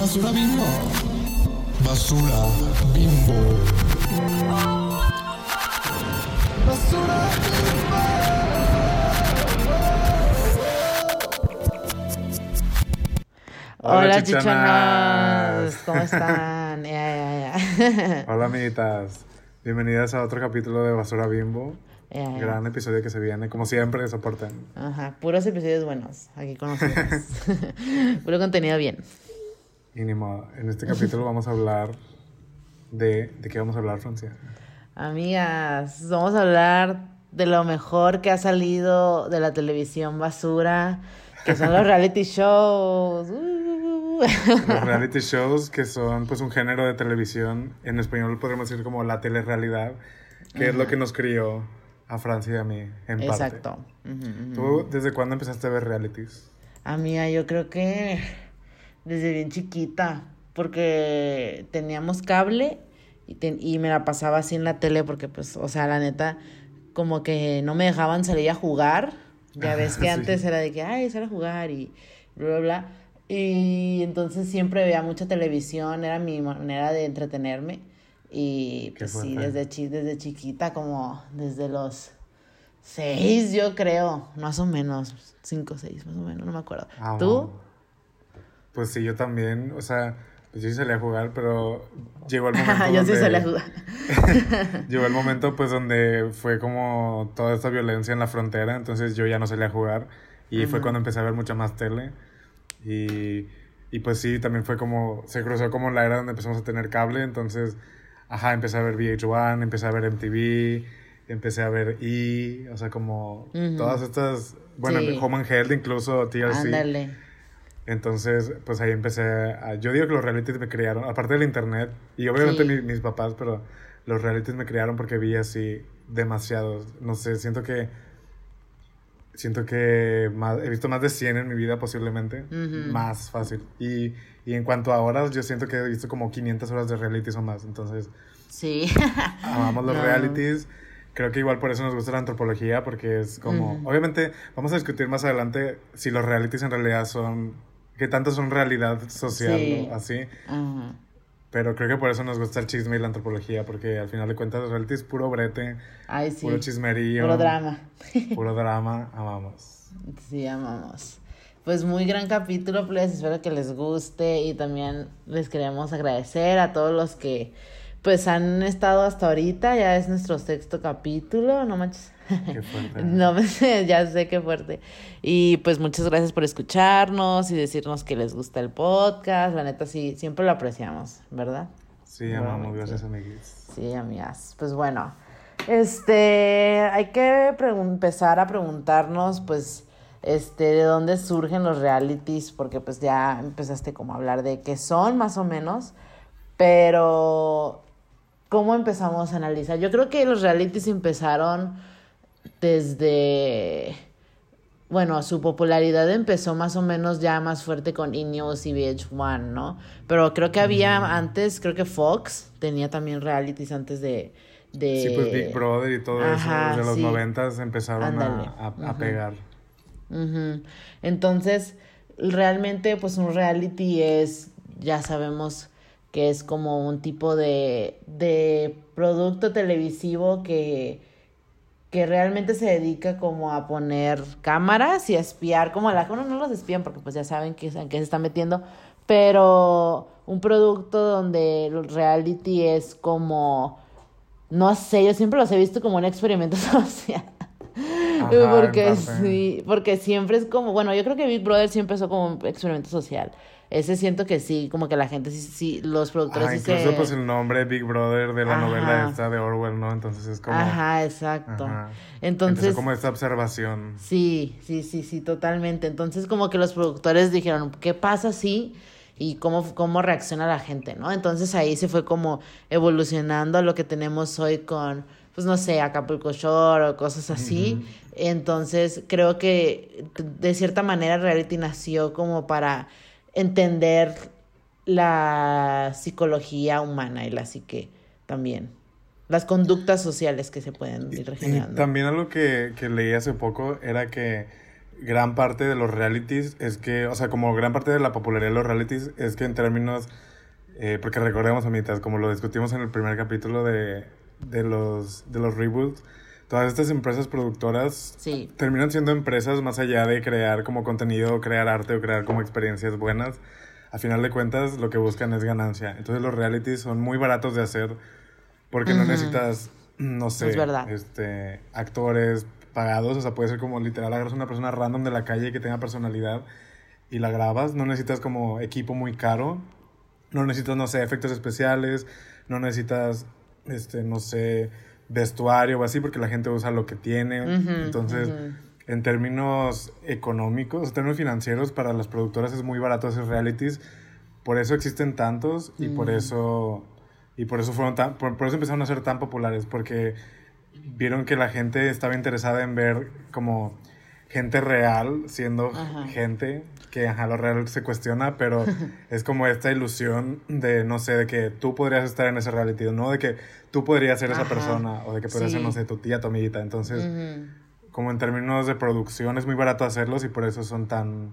Basura bimbo. Basura bimbo. Basura Hola, Hola, chichonas. ¿Cómo están? Hola amiguitas, bienvenidas a otro capítulo de Basura Bimbo. Gran episodio que se viene, como siempre, soporten. Ajá, puros episodios buenos aquí con nosotros. Puro contenido bien. Y ni modo, en este capítulo vamos a hablar de... ¿De qué vamos a hablar, Francia? Amigas, vamos a hablar de lo mejor que ha salido de la televisión basura, que son los reality shows. Uh. Los reality shows, que son pues un género de televisión, en español podríamos decir como la telerrealidad, que es lo que nos crió a Francia y a mí, en parte. Exacto. Ujú. ¿Tú desde cuándo empezaste a ver realities? Amiga, yo creo que desde bien chiquita, porque teníamos cable y, ten- y me la pasaba así en la tele, porque pues, o sea, la neta, como que no me dejaban salir a jugar. Ya ves que Sí. antes era de que, ay, sal a jugar y bla, bla, bla. Y entonces siempre veía mucha televisión, era mi manera de entretenerme. Y pues sí, desde, chi- desde chiquita, como desde los seis, yo creo, más o menos, cinco, seis, más o menos, no me acuerdo. Ah, ¿Tú? Pues sí, yo también, o sea, pues yo sí salía a jugar, pero llegó el momento yo sí donde- salí a jugar. Llegó el momento pues donde fue como toda esta violencia en la frontera, entonces yo ya no salía a jugar y fue cuando empecé a ver mucha más tele y, y pues sí, también fue como, se cruzó como la era donde empezamos a tener cable, entonces, ajá, empecé a ver VH1, empecé a ver MTV, empecé a ver E, o sea, como todas estas, bueno, Sí. Home and Health, incluso TLC. Ándale. Entonces, pues ahí empecé a... Yo digo que los realities me criaron, aparte del internet, y obviamente Sí. mi- mis papás, pero los realities me criaron porque vi así demasiados. No sé, siento que... Siento que más, he visto más de 100 en mi vida posiblemente. Ujú. Más fácil. Y, y en cuanto a horas, yo siento que he visto como 500 horas de realities o más. Entonces, Sí. amamos los No. realities. Creo que igual por eso nos gusta la antropología, porque es como... Ujú. Obviamente, vamos a discutir más adelante si los realities en realidad son... ¿Qué tanto son realidad social Sí. o así? Ajá. Pero creo que por eso nos gusta el chisme y la antropología, porque al final de cuentas los realities es puro brete, Ay, sí. puro chismerío. Puro drama. Puro drama, amamos. Sí, amamos. Pues muy gran capítulo, pues espero que les guste y también les queremos agradecer a todos los que pues han estado hasta ahorita, ya es nuestro sexto capítulo, no manches. Qué fuerte. No, ya sé qué fuerte. Y pues muchas gracias por escucharnos y decirnos que les gusta el podcast. La neta, sí, siempre lo apreciamos, ¿verdad? Sí, amamos, gracias amiguis. Sí, amigas. Pues bueno, este, hay que empezar a preguntarnos, pues, este, de dónde surgen los realities, porque pues ya empezaste como a hablar de qué son, más o menos, pero ¿cómo empezamos a analizar? Yo creo que los realities empezaron desde, bueno, su popularidad empezó más o menos ya más fuerte con E-News y VH1, ¿no? Pero creo que había antes, creo que Fox tenía también realities antes de... de... Sí, pues Big Brother y todo Ajá, eso, de los noventas empezaron a, a- a Ujú. pegar. Entonces, realmente, pues un reality es, ya sabemos que es como un tipo de, de producto televisivo que, que realmente se dedica como a poner cámaras y a espiar, como a la bueno, no los espían porque pues ya saben que, en qué se están metiendo, pero un producto donde el reality es como, no sé, yo siempre los he visto como un experimento social. Ajá, porque sí, porque siempre es como, bueno, yo creo que Big Brother sí empezó como un experimento social. Ese siento que sí, como que la gente sí, sí, los productores sí incluso se... pues el nombre Big Brother de la Ajá. novela esta de Orwell, ¿no? Entonces es como... Ajá, exacto. Ajá. Entonces, como esta observación. sí, sí, sí, sí, totalmente. Entonces como que los productores dijeron, ¿qué pasa si y cómo, cómo reacciona la gente, ¿no? Entonces ahí se fue como evolucionando a lo que tenemos hoy con, pues no sé, Acapulco Shore o cosas así. Entonces creo que de cierta manera reality nació como para entender la psicología humana y la psique también. Las conductas sociales que se pueden ir Y regenerando. también algo que, que leí hace poco era que gran parte de los realities es que, o sea, como gran parte de la popularidad de los realities es que en términos, eh, porque recordemos, amitas, como lo discutimos en el primer capítulo de, de, los, de los reboots, todas estas empresas productoras Sí. terminan siendo empresas más allá de crear como contenido, crear arte o crear como experiencias buenas. A final de cuentas, lo que buscan es ganancia. Entonces los realities son muy baratos de hacer porque no Ujú. necesitas, no sé, Es este, actores pagados. O sea, puede ser como literal, agarras una persona random de la calle que tenga personalidad y la grabas. No necesitas como equipo muy caro. No necesitas, no sé, efectos especiales. No necesitas, este, no sé, vestuario o así, porque la gente usa lo que tiene. Entonces, en términos económicos, en términos financieros, para las productoras es muy barato hacer realities. Por eso existen tantos y por Mm. eso y por eso fueron tan, por, por eso empezaron a ser tan populares porque vieron que la gente estaba interesada en ver como gente real siendo gente que ajá, lo real se cuestiona, pero es como esta ilusión de, no sé, de que tú podrías estar en ese reality, no de que tú podrías ser esa persona o de que podrías ser, no sé, tu tía, tu amiguita. Entonces, como en términos de producción es muy barato hacerlos y por eso son tan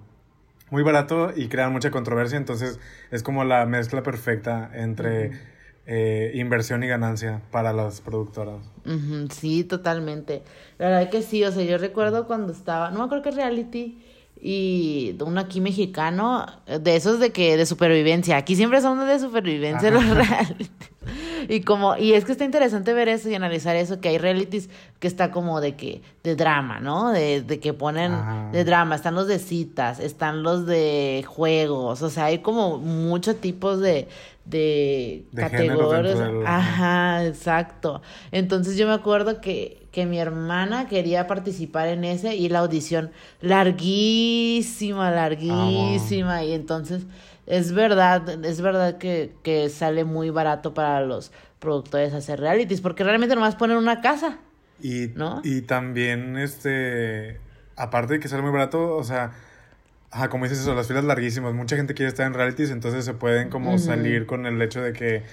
muy barato y crean mucha controversia. Entonces es como la mezcla perfecta entre eh, inversión y ganancia para las productoras. Ujú, Sí, totalmente. La verdad que sí, o sea, yo recuerdo cuando estaba, no me acuerdo qué reality, y uno aquí mexicano, de esos de que, de supervivencia, aquí siempre son de supervivencia Ajá. los realities. Y como, y es que está interesante ver eso y analizar eso, que hay realities que está como de que, de drama, ¿no? De, de que ponen Ajá. de drama, están los de citas, están los de juegos, o sea, hay como muchos tipos de, de, De categorías. del- Ajá, exacto. Entonces yo me acuerdo que, que mi hermana quería participar en ese y la audición larguísima, larguísima. Y entonces es verdad, es verdad que, que sale muy barato para los productores hacer realities, porque realmente nomás ponen una casa. y, ¿No? y también este aparte de que sale muy barato o sea ajá, como dices eso las filas larguísimas mucha gente quiere estar en realities entonces se pueden como salir con el hecho de que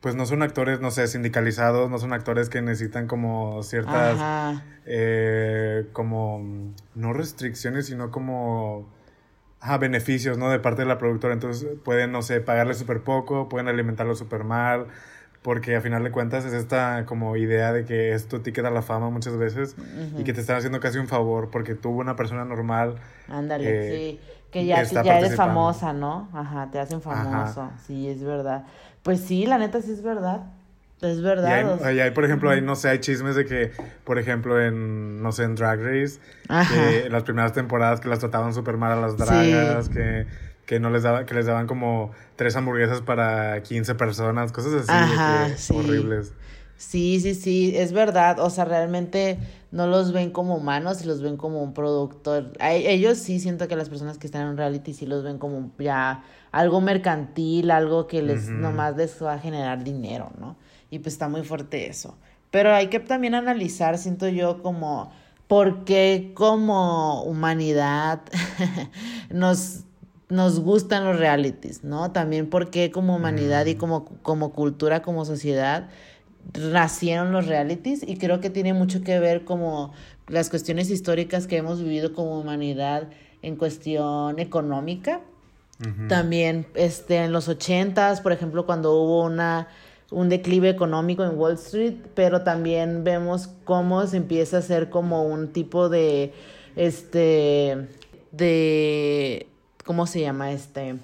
pues no son actores no sé sindicalizados no son actores que necesitan como ciertas eh, como no restricciones, sino como ajá, beneficios, ¿no? De parte de la productora. Entonces pueden, no sé, pagarle súper poco, pueden alimentarlo súper mal, porque a final de cuentas es esta como idea de que es tu ticket a la fama muchas veces y que te están haciendo casi un favor porque tú, una persona normal, Ándale, eh, sí. Que ya, eres famosa, ¿no? Ajá, te hacen famoso. Sí, es verdad. Pues sí, la neta sí es verdad. Es Y verdad. hay, o sea, y hay, por ejemplo, hay, no sé, hay chismes de que, por ejemplo, en, no sé, en Drag Race, que en las primeras temporadas que las trataban súper mal a las dragas, que, que no les daba, que les daban como tres hamburguesas para 15 personas, cosas así, de Ajá, que sí. horribles. Sí, sí, sí, es verdad. O sea, realmente no los ven como humanos, los ven como un producto. A e- ellos sí siento que las personas que están en un reality sí los ven como ya algo mercantil, algo que les Ujú. nomás les va a generar dinero, ¿no? Y pues está muy fuerte eso. Pero hay que también analizar, siento yo, como por qué como humanidad nos nos gustan los realities, ¿no? También porque como humanidad y como, como cultura, como sociedad, nacieron los realities y creo que tiene mucho que ver como las cuestiones históricas que hemos vivido como humanidad en cuestión económica. También este, en los ochentas, por ejemplo, cuando hubo una, un declive económico en Wall Street, pero también vemos cómo se empieza a hacer como un tipo de, este, de, ¿cómo se llama este?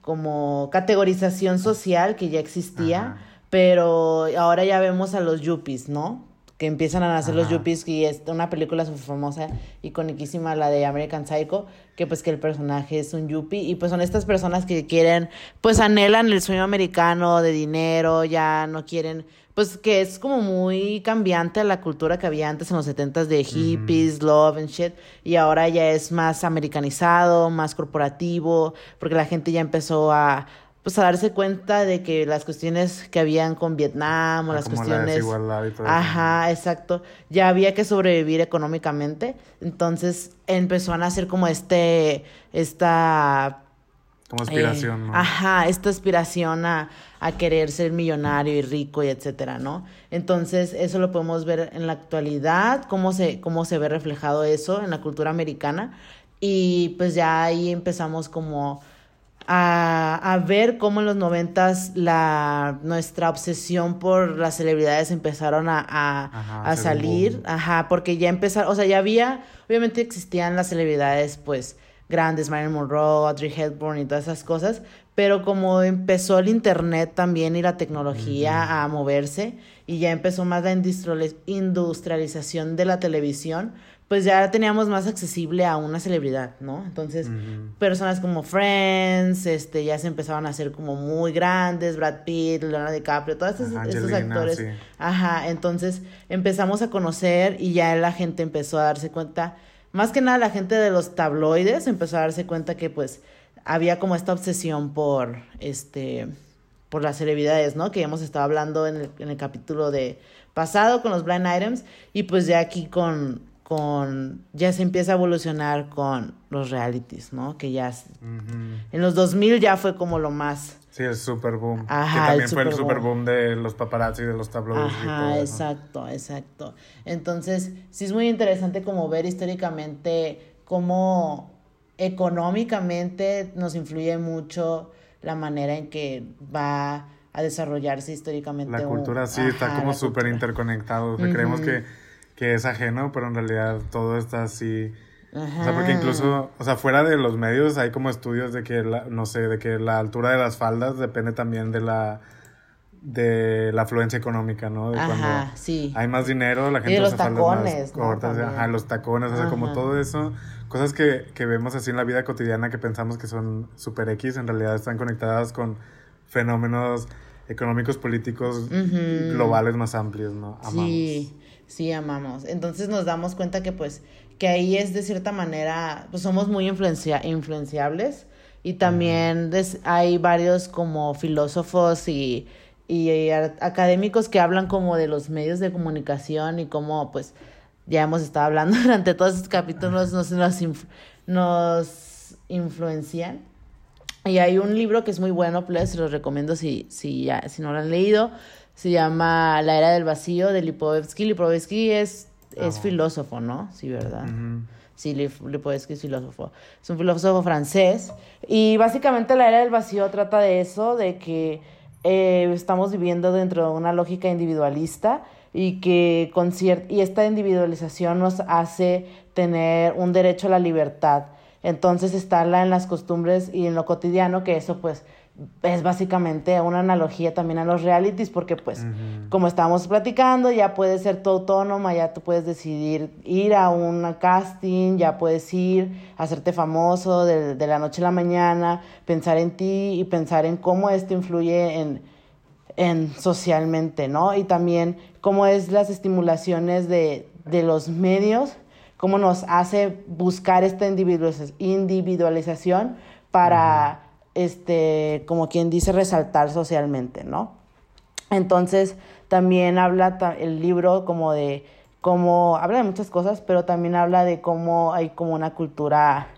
Como categorización social que ya existía, Ajá. pero ahora ya vemos a los yuppies, ¿no? Que empiezan a nacer los yuppies y es una película súper famosa, iconiquísima, la de American Psycho, que pues que el personaje es un yuppie y pues son estas personas que quieren, pues anhelan el sueño americano de dinero, ya no quieren, pues que es como muy cambiante a la cultura que había antes en los setentas de hippies, love and shit, y ahora ya es más americanizado, más corporativo, porque la gente ya empezó a pues a darse cuenta de que las cuestiones que habían con Vietnam o Ah, las como la cuestiones desigualdad y todo eso. Ajá, exacto. Ya había que sobrevivir económicamente. Entonces empezó a nacer como este, esta, Como aspiración, eh, ¿no? Ajá, esta aspiración a, a, querer ser millonario y rico y etcétera, ¿no? Entonces, eso lo podemos ver en la actualidad, cómo se, cómo se ve reflejado eso en la cultura americana. Y pues ya ahí empezamos como a, a ver cómo en los noventas la nuestra obsesión por las celebridades empezaron a, a, Ajá, a salir, ajá, porque ya empezaron, o sea, ya había, obviamente existían las celebridades, pues, grandes, Marilyn Monroe, Audrey Hepburn y todas esas cosas, pero como empezó el internet también y la tecnología a moverse y ya empezó más la industrializ- industrialización de la televisión, pues ya teníamos más accesible a una celebridad, ¿no? Entonces, personas como Friends, este, ya se empezaban a hacer como muy grandes, Brad Pitt, Leonardo DiCaprio, todos esos Angelina, actores. sí. Ajá, entonces empezamos a conocer y ya la gente empezó a darse cuenta, más que nada la gente de los tabloides empezó a darse cuenta que pues había como esta obsesión por este por las celebridades, ¿no? Que hemos estado hablando en el, en el capítulo de pasado con los blind items y pues ya aquí con con ya se empieza a evolucionar con los realities, ¿no? Que ya en los 2000 ya fue como lo más Sí, el super boom. Ajá, que el también fue el super boom. boom de los paparazzi, de los tabloides y todo Ajá, eso. exacto, exacto. Entonces, sí es muy interesante como ver históricamente cómo económicamente nos influye mucho la manera en que va a desarrollarse históricamente. La un- cultura sí está ajá, como súper interconectado. O sea, creemos que, que es ajeno, pero en realidad todo está así. O sea, porque incluso, o sea, fuera de los medios hay como estudios de que, la, no sé, de que la altura de las faldas depende también de la de la afluencia económica, ¿no? De Ajá, cuando sí. hay más dinero, la Y gente de los usa faldas tacones, más ¿no? cortas, También. ajá, los tacones, o sea, como todo eso, cosas que, que vemos así en la vida cotidiana que pensamos que son super X, en realidad están conectadas con fenómenos económicos, políticos, globales más amplios, ¿no? Amamos. Sí, sí, amamos. Entonces nos damos cuenta que pues que ahí es de cierta manera, pues somos muy influencia influenciables y también des- hay varios como filósofos y, y académicos que hablan como de los medios de comunicación y cómo pues ya hemos estado hablando durante todos estos capítulos nos, nos, nos influencian. Y hay un libro que es muy bueno, pues, se los recomiendo si, si, ya, si no lo han leído. Se llama La Era del Vacío de Lipovetsky. Lipovetsky es, es Ah. filósofo, ¿no? Sí, ¿verdad? Sí, Lip- Lipovetsky es filósofo. Es un filósofo francés. Y básicamente la era del vacío trata de eso, de que eh, estamos viviendo dentro de una lógica individualista y que con y esta individualización nos hace tener un derecho a la libertad. Entonces estarla en las costumbres y en lo cotidiano, que eso pues es básicamente una analogía también a los realities, porque pues como estábamos platicando, ya puedes ser tú autónoma, ya tú puedes decidir ir a un casting, ya puedes ir, hacerte famoso de, de la noche a la mañana, pensar en ti y pensar en cómo esto influye en, en socialmente, ¿no? Y también cómo es las estimulaciones de, de los medios, cómo nos hace buscar esta individualiza- individualización para, este, como quien dice, resaltar socialmente, ¿no? Entonces, también habla el libro como de cómo, habla de muchas cosas, pero también habla de cómo hay como una cultura,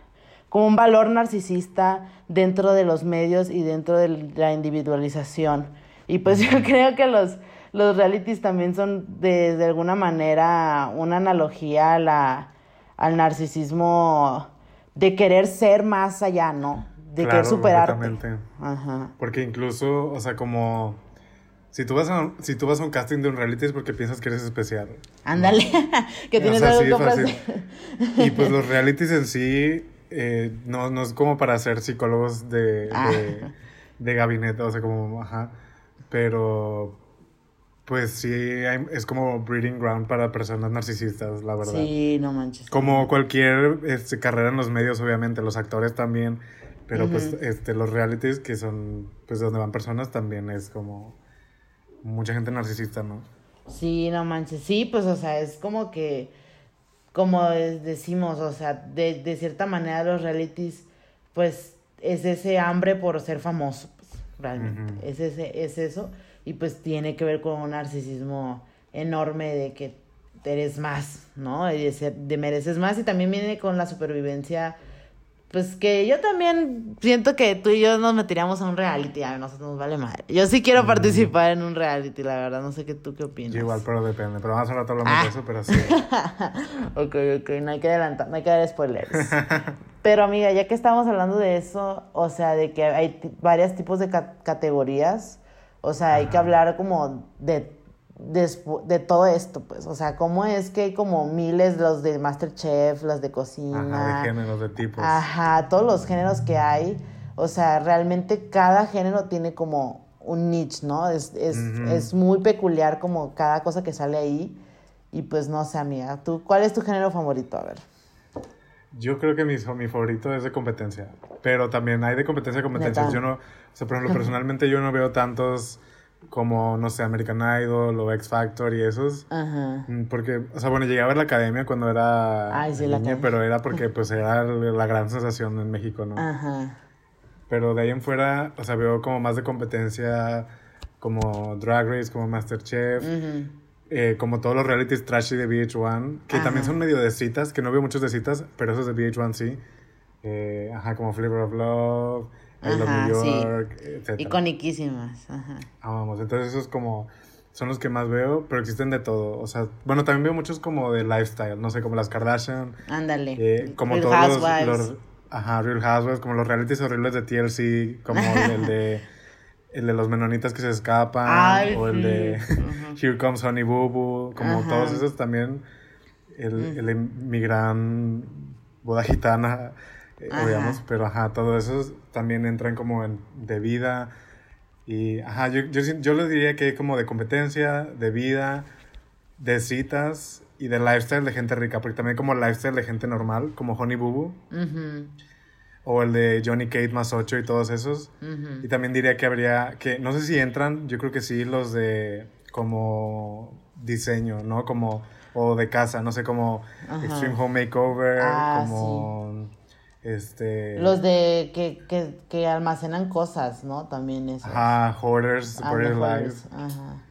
como un valor narcisista dentro de los medios y dentro de la individualización. Y pues yo creo que los, los realities también son de, alguna manera una analogía a al narcisismo de querer ser más allá, ¿no? De Claro, querer superarte. Ajá. Porque incluso, o sea, como... Si tú, vas a, si tú vas a un casting de un reality es porque piensas que eres especial. Ándale, que O tienes sea, algo sí, que fácil. ofrecer. Y pues los realities en sí eh, no, no es como para ser psicólogos de, Ah. de, de gabinete, o sea, como, ajá. Pero, pues sí, hay- es como breeding ground para personas narcisistas, la verdad. Sí, no manches. Como cualquier este, carrera en los medios, obviamente, los actores también, pero pues este, los realities que son, pues donde van personas también es como mucha gente narcisista, ¿no? Sí, no manches. Sí, pues, o sea, es como que, como decimos, o sea, de, de cierta manera los realities, pues, es ese hambre por ser famoso, pues, realmente. Es, ese, es eso. Y pues tiene que ver con un narcisismo enorme de que eres más, ¿no? Y de, ser- de mereces más. Y también viene con la supervivencia Pues que yo también siento que tú y yo nos meteríamos a un reality, a nosotros nos vale madre. Yo sí quiero participar en un reality, la verdad, no sé qué tú qué opinas. Yo igual, pero depende. Pero más a rato hablamos de eso, pero sí. ok, ok, no hay que adelantar, no hay que dar spoilers. pero amiga, ya que estamos hablando de eso, o sea, de que hay varios tipos de ca- categorías, o sea, hay que hablar como de, de todo esto, pues, o sea, cómo es que hay como miles los de Masterchef, los de cocina. Ajá, de géneros, de tipos. Ajá, todos los géneros que hay. O sea, realmente cada género tiene como un niche, ¿no? Es, es, es muy peculiar como cada cosa que sale ahí. Y pues no sé, amiga. ¿Tú, ¿Cuál es tu género favorito? A ver. Yo creo que mi, mi favorito es de competencia. Pero también hay de competencia a competencia. Yo no, o sea, por ejemplo, personalmente yo no veo tantos como, no sé, American Idol o X Factor y esos. Ajá. Mm, Porque, o sea, bueno, llegué a ver la academia cuando era Ay, sí, la niña, academia. pero era porque pues era la gran sensación en México, ¿no? Ajá. Pero de ahí en fuera, o sea, veo como más de competencia, como Drag Race, como Masterchef, Ujú. eh, como todos los realities trashy de VH1, que Ajá. también son medio de citas, que no veo muchos de citas, pero esos de VH1 sí. Eh, ajá, como Flavor of Love, I Love Ajá, New sí. York, etc. Iconiquísimas. Ajá. Vamos, entonces esos como son los que más veo, pero existen de todo. O sea, bueno, también veo muchos como de lifestyle, no sé, como las Kardashian, Ándale. eh, como Real todos los, Housewives. los- ajá, Real Housewives, como los realities horribles de TLC, como el de el de los menonitas que se escapan Ay, o el de sí. Ajá. Here Comes Honey Boo Boo, como Ajá. todos esos también el, el gran boda gitana, Ajá. digamos, pero ajá, todos esos también entran como en de vida y ajá, yo, yo, sí- yo les diría que como de competencia, de vida, de citas y de lifestyle de gente rica, porque también como lifestyle de gente normal, como Honey Boo Boo, Ujú, o el de Johnny Kate más 8 y todos esos. ujú. Y también diría que habría, que no sé si entran, yo creo que sí, los de como diseño, ¿no? Como, o de casa, no sé, como Ajá. Extreme Home Makeover, Ah, como, este... Los de que, que, que almacenan cosas, ¿no? También eso. Ajá, Hoarders, Ah, mejor Lives. es- Ajá.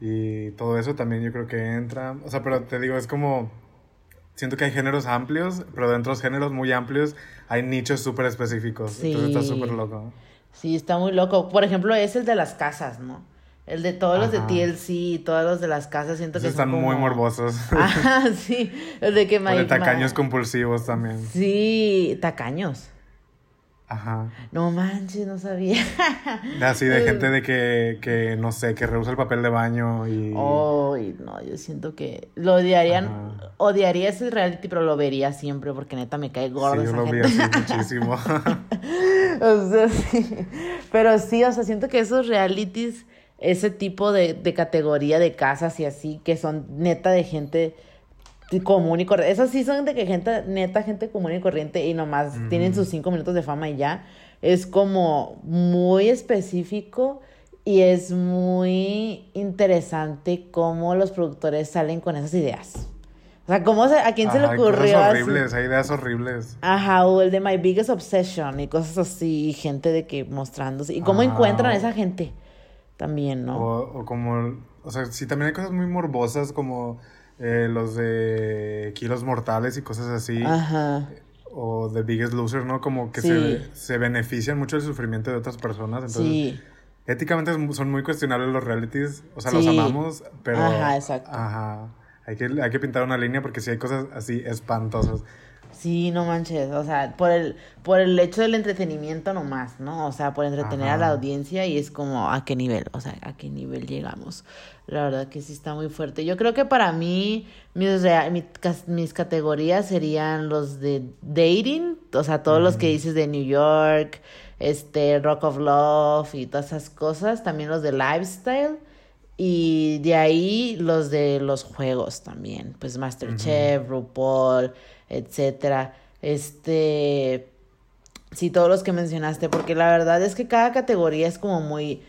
Y todo eso también yo creo que entra. O sea, pero te digo, es como. Siento que hay géneros amplios, pero dentro de los géneros muy amplios hay nichos súper específicos. Entonces está Sí. súper loco. Sí, está muy loco. Por ejemplo, es el de las casas, ¿no? El de todos los de. TLC y todos los de las casas siento Esos que son están muy morbosos. Ajá, sí. El de que O de tacaños compulsivos también. Sí, tacaños. Ajá. No manches, no sabía. Así de gente de que, que, no sé, que rehúsa el papel de baño y... Ay, no, yo siento que lo odiarían, Ajá. odiaría ese reality, pero lo vería siempre porque neta me cae gordo sí, yo lo vi así muchísimo. O sea, sí. Pero sí, o sea, siento que esos realities, ese tipo de, de categoría de casas y así, que son neta de gente común y corriente. Esos sí son de que gente, neta, gente común y corriente y nomás tienen sus cinco minutos de fama y ya. Es como muy específico y es muy interesante cómo los productores salen con esas ideas. O sea, ¿cómo se, a quién se le ocurrió cosas así? horribles, hay ideas horribles. Ajá, o el de My Biggest Obsession y cosas así, y gente de que mostrándose. ¿Y cómo Ajá, encuentran a esa gente? También, ¿no? O, o como, o sea, sí, también hay cosas muy morbosas como eh, los de kilos mortales y cosas así. Ajá. O The Biggest Loser, ¿no? Como que Sí. se, se benefician mucho del sufrimiento de otras personas. Entonces, Sí. éticamente son muy cuestionables los realities. O sea, los amamos, pero... Ajá, exacto. Ajá. Hay que, hay que pintar una línea porque sí hay cosas así espantosas. Sí, no manches. O sea, por el, por el hecho del entretenimiento nomás, ¿no? O sea, por entretener a la audiencia y es como, ¿a qué nivel? O sea, ¿a qué nivel llegamos? La verdad que sí está muy fuerte. Yo creo que para mí, mis, mis categorías serían los de dating, o sea, todos los que dices de New York, este, Rock of Love y todas esas cosas. También los de lifestyle. Y de ahí los de los juegos también, pues Masterchef, RuPaul, etcétera. Este, sí, todos los que mencionaste, porque la verdad es que cada categoría es como muy,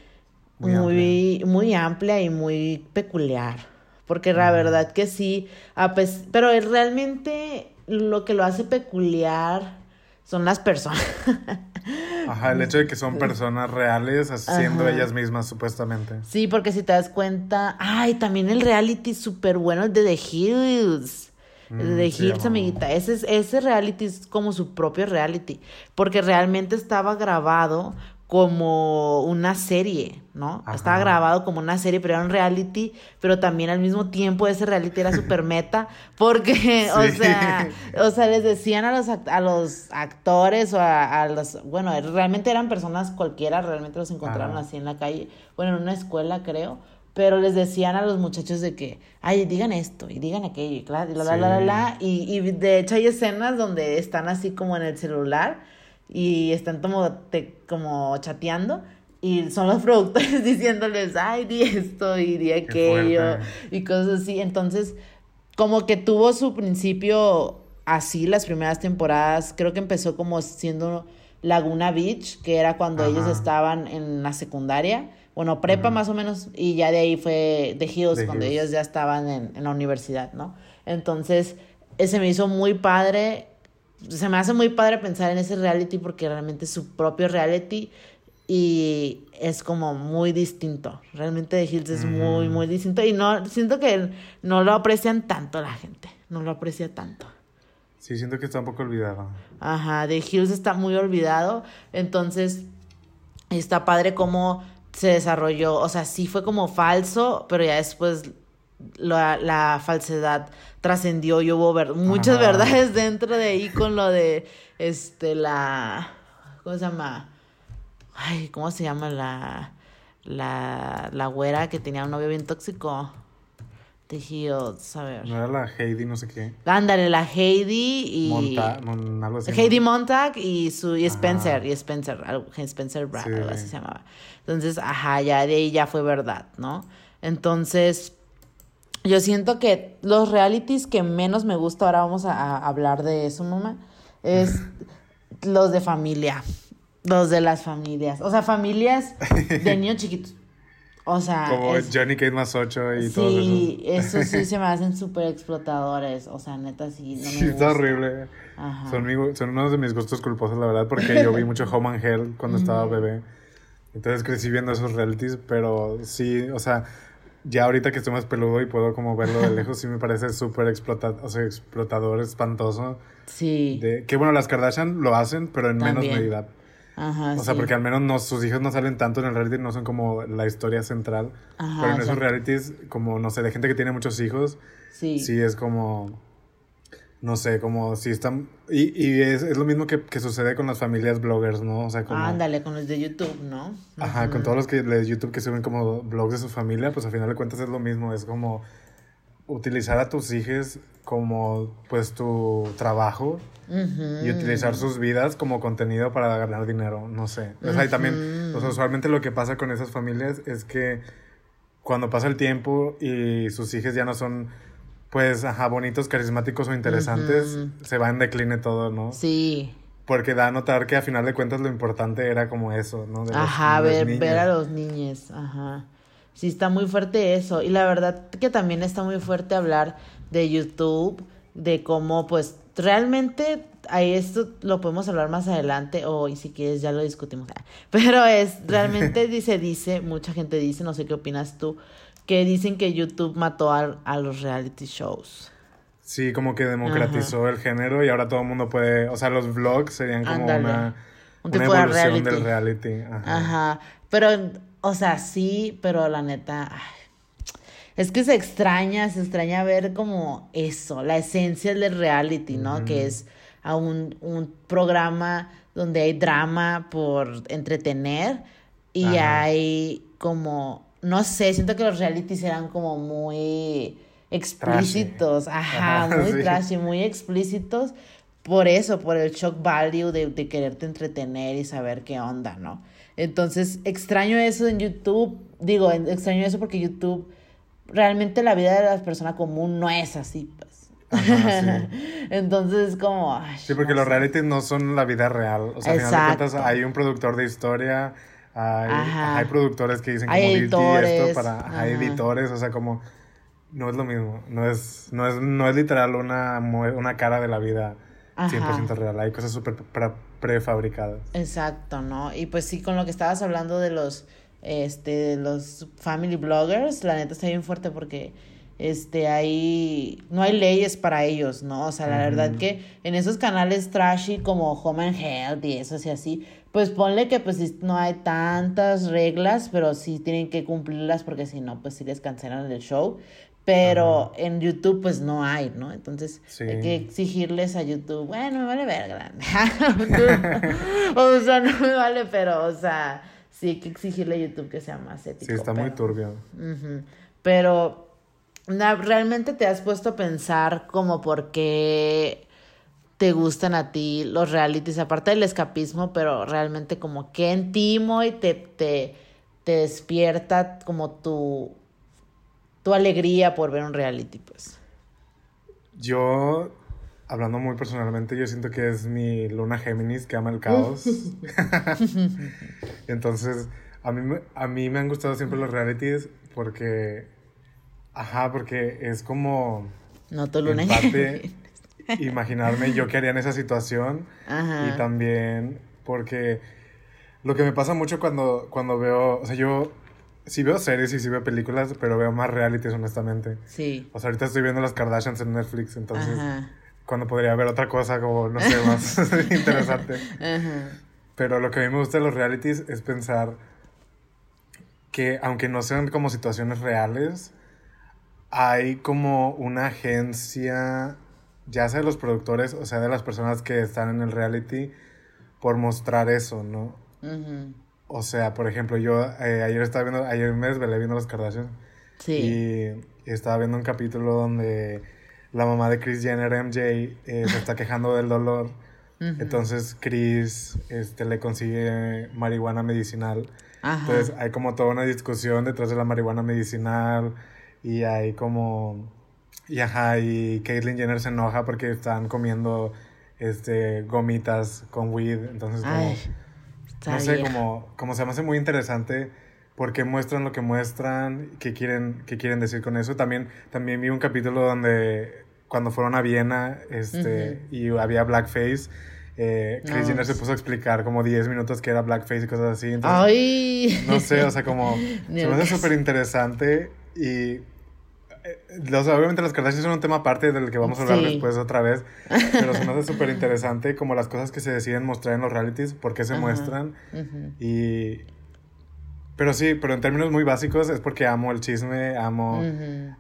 Muy muy, muy amplia y muy peculiar. Porque la verdad que sí, a pes- pero es realmente lo que lo hace peculiar son las personas. Ajá, el hecho de que son personas reales siendo Ajá. ellas mismas, supuestamente. Sí, porque si te das cuenta, ay, también el reality súper bueno de The Hills. Mm, de Hills, llamaba. amiguita. Ese, es- ese reality es como su propio reality, porque realmente estaba grabado como una serie, ¿no? Ajá. Estaba grabado como una serie, pero era un reality, pero también al mismo tiempo ese reality era súper meta, porque, o Sí. sea, o sea, les decían a los, a los actores o a, a los, bueno, realmente eran personas cualquiera, realmente los encontraron Ajá. así en la calle, bueno, en una escuela creo, pero les decían a los muchachos de que, ay, digan esto y digan aquello y claro, y la, la, la, la, la, y, y de hecho hay escenas donde están así como en el celular y están como, te, como chateando. Y son los productores diciéndoles, ay, di esto y di aquello y cosas así. Entonces, como que tuvo su principio así las primeras temporadas. Creo que empezó como siendo Laguna Beach, que era cuando ellos estaban en la secundaria. Bueno, prepa más o menos. Y ya de ahí fue The Hills, The cuando Hills. ellos ya estaban en, en la universidad, ¿no? Entonces, ese me hizo muy padre. Se me hace muy padre pensar en ese reality porque realmente es su propio reality y es como muy distinto. Realmente The Hills es muy, muy distinto y no siento que no lo aprecian tanto la gente. No lo aprecia tanto. Sí, siento que está un poco olvidado. Ajá, The Hills está muy olvidado. Entonces, está padre cómo se desarrolló. O sea, sí fue como falso, pero ya después la, la falsedad trascendió y hubo ver- muchas Ajá. verdades dentro de ahí con lo de este la ¿cómo se llama? Ay, ¿cómo se llama la la la güera que tenía un novio bien tóxico? The Hills, a ver. No era la Heidi, no sé qué. Ándale, la Heidi y Monta, mon- algo así. ¿no? Heidi Montag y su y Spencer, y Spencer, algo- Spencer Brad, Sí. algo así se llamaba. Entonces, ajá, ya de ahí ya fue verdad, ¿no? Entonces, yo siento que los realities que menos me gusta, ahora vamos a, a hablar de eso, mamá, es los de familia, los de las familias, o sea, familias de niños chiquitos. O sea, Como es- Johnny Cage más 8 y sí, esos. eso sí se me hacen súper explotadores, o sea, neta sí, no me Sí, está gusta. horrible. Ajá. Son, mi son uno de mis gustos culposos, la verdad, porque yo vi mucho Home and Hell cuando estaba bebé. Entonces crecí viendo esos realities, pero sí, o sea, ya ahorita que estoy más peludo y puedo como verlo de lejos, sí me parece súper explota o sea, explotador, espantoso. Sí. De, que bueno, las Kardashian lo hacen, pero en menos También. medida. Ajá, O sea, sí. porque al menos no, sus hijos no salen tanto en el reality, no son como la historia central. Ajá, pero en esos exacto. realities, como, no sé, de gente que tiene muchos hijos, Sí. sí es como no sé como si están y, y es, es lo mismo que, que sucede con las familias bloggers no o sea como Ándale, con los de YouTube, ¿no? ajá con todos los que de YouTube que suben como blogs de su familia pues al final de cuentas es lo mismo es como utilizar a tus hijos como pues tu trabajo y utilizar sus vidas como contenido para ganar dinero, no sé. O sea, y también, o sea, usualmente lo que pasa con esas familias es que cuando pasa el tiempo y sus hijos ya no son, pues, ajá, bonitos, carismáticos o interesantes, se va en decline todo, ¿no? Sí. Porque da a notar que a final de cuentas lo importante era como eso, ¿no? De los- Ajá, de ver, ver a los niños, ajá. Sí, está muy fuerte eso. Y la verdad que también está muy fuerte hablar de YouTube, de cómo, pues, realmente, ahí esto lo podemos hablar más adelante, o y si quieres ya lo discutimos. Pero es, realmente dice, dice, mucha gente dice, no sé qué opinas tú, que dicen que YouTube mató a, a los reality shows. Sí, como que democratizó el género y ahora todo el mundo puede, o sea, los vlogs serían como una, Un una tipo de evolución reality. del reality. Ajá. Ajá. Pero, o sea, sí, pero la neta. ay, es que se extraña, se extraña ver como eso, la esencia del reality, ¿no? Que es a un, un programa donde hay drama por entretener y Ajá. hay como, no sé, siento que los realities eran como muy explícitos, ajá, Ajá, muy sí. trashy, muy explícitos por eso, por el shock value de, de quererte entretener y saber qué onda, ¿no? Entonces, extraño eso en YouTube, digo, extraño eso porque YouTube, realmente la vida de la persona común no es así, pues. Ajá, sí. Entonces, como... ay, Sí, porque no los realities no son la vida real. O sea, al final de cuentas hay un productor de historia, hay, Ajá. hay productores que dicen Hay como "Di- di editores, esto para... Hay ajá. editores, o sea, como... No es lo mismo. No es, no es, no es literal una, una cara de la vida Ajá. 100% real. Hay cosas súper prefabricadas. Exacto, ¿no? Y pues sí, con lo que estabas hablando de los, este, de los family bloggers, la neta está bien fuerte porque este, hay, no hay leyes para ellos, ¿no? O sea, la verdad que en esos canales trashy como Home and Health y eso y así, pues ponle que pues no hay tantas reglas, pero sí tienen que cumplirlas porque si no, pues sí les cancelan el show. Pero en YouTube pues no hay, ¿no? Entonces hay que exigirles a YouTube, bueno, me vale verga. o sea, no me vale, pero, o sea, sí hay que exigirle a YouTube que sea más ético. Sí, está muy turbio. Pero realmente te has puesto a pensar como por qué te gustan a ti los realities, aparte del escapismo, pero realmente como qué intimo y te, te, te despierta como tu tu alegría por ver un reality, pues? Yo, hablando muy personalmente, yo siento que es mi luna Géminis que ama el caos. Entonces, a mí, a mí me han gustado siempre los realities porque, ajá, porque es como... No tu luna imaginarme yo qué haría en esa situación. Y también porque lo que me pasa mucho cuando, cuando veo, o sea, yo sí veo series y sí veo películas, pero veo más realities, honestamente. Sí. O sea, ahorita estoy viendo las Kardashians en Netflix, entonces, cuando podría ver otra cosa como, no sé, más interesante. Ajá. Pero lo que a mí me gusta de los realities es pensar que, aunque no sean como situaciones reales, hay como una agencia, ya sea de los productores, o sea, de las personas que están en el reality, por mostrar eso, ¿no? Ajá. O sea, por ejemplo, yo eh, ayer estaba viendo, ayer me desvelé viendo los Kardashians. Sí. Y, estaba viendo un capítulo donde la mamá de Chris Jenner, MJ, eh, se está quejando del dolor. Entonces Chris este, le consigue marihuana medicinal. Entonces hay como toda una discusión detrás de la marihuana medicinal. Y hay como. Y ajá, y Caitlyn Jenner se enoja porque están comiendo este gomitas con weed. Entonces, como no sé, como, como se me hace muy interesante porque muestran lo que muestran, qué quieren, qué quieren decir con eso. También, también vi un capítulo donde cuando fueron a Viena este, y había blackface, eh, Chris Jenner se puso a explicar como 10 minutos que era blackface y cosas así. Ay. No sé, o sea, como se me hace súper interesante y eh, obviamente las Kardashian son un tema aparte del que vamos a hablar después otra vez, pero se me hace súper interesante como las cosas que se deciden mostrar en los realities, por qué se muestran. y... Pero sí, pero en términos muy básicos es porque amo el chisme, amo,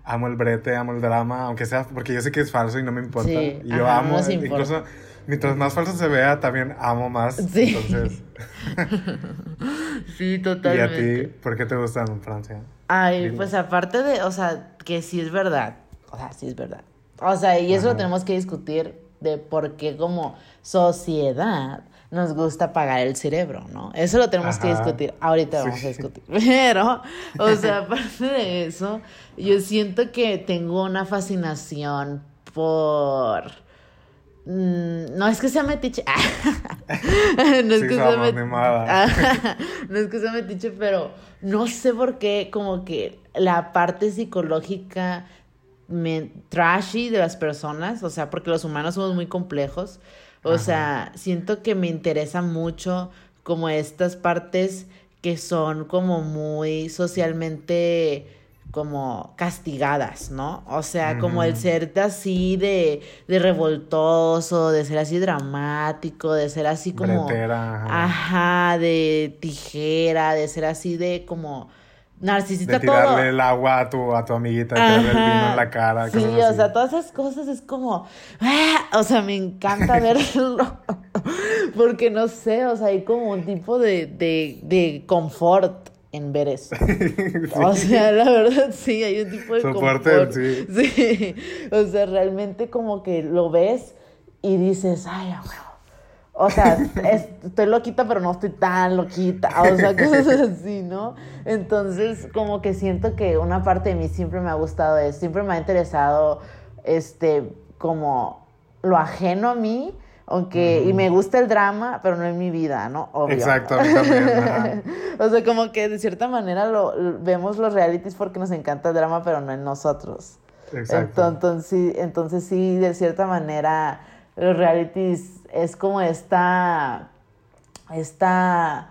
amo el brete, amo el drama, aunque sea, porque yo sé que es falso y no me importa. y yo amo, incluso mientras más falso se vea, también amo más. Sí. Entonces. sí, totalmente. ¿Y a ti? ¿Por qué te gustan Francia? Ay, pues aparte de, o sea, que sí es verdad. O sea, sí es verdad. O sea, y eso lo tenemos que discutir de por qué como sociedad nos gusta pagar el cerebro, ¿no? Eso lo tenemos que discutir. Ahorita vamos a discutir. Pero, o sea, aparte de eso, yo siento que tengo una fascinación por no es que sea metiche. no, es que sea no es que sea metiche, pero no sé por qué, como que la parte psicológica me, trashy de las personas, o sea, porque los humanos somos muy complejos. O sea, siento que me interesa mucho como estas partes que son como muy socialmente como castigadas, ¿no? O sea, como el ser así de, de revoltoso, de ser así dramático, de ser así como... ajá. de tijera, de ser así de como narcisista de tirarle el agua a tu, a tu amiguita, tirarle el vino en la cara. Sí, o sea, todas esas cosas es como... ¡ah! O sea, me encanta verlo. Porque no sé, o sea, hay como un tipo de, de, de confort en ver eso. O sea, la verdad sí, hay un tipo de confort. Sí. sí. O sea, realmente como que lo ves y dices, ay, O sea, estoy loquita, pero no estoy tan loquita. O sea, cosas así, ¿no? Entonces, como que siento que una parte de mí siempre me ha gustado eso. Siempre me ha interesado, este, como lo ajeno a mí aunque, y me gusta el drama, pero no en mi vida, ¿no? Obvio. Exacto, a mí también. o sea, como que de cierta manera lo, vemos los realities porque nos encanta el drama, pero no en nosotros. Exacto. Entonces, entonces, sí, de cierta manera, los realities es como esta, esta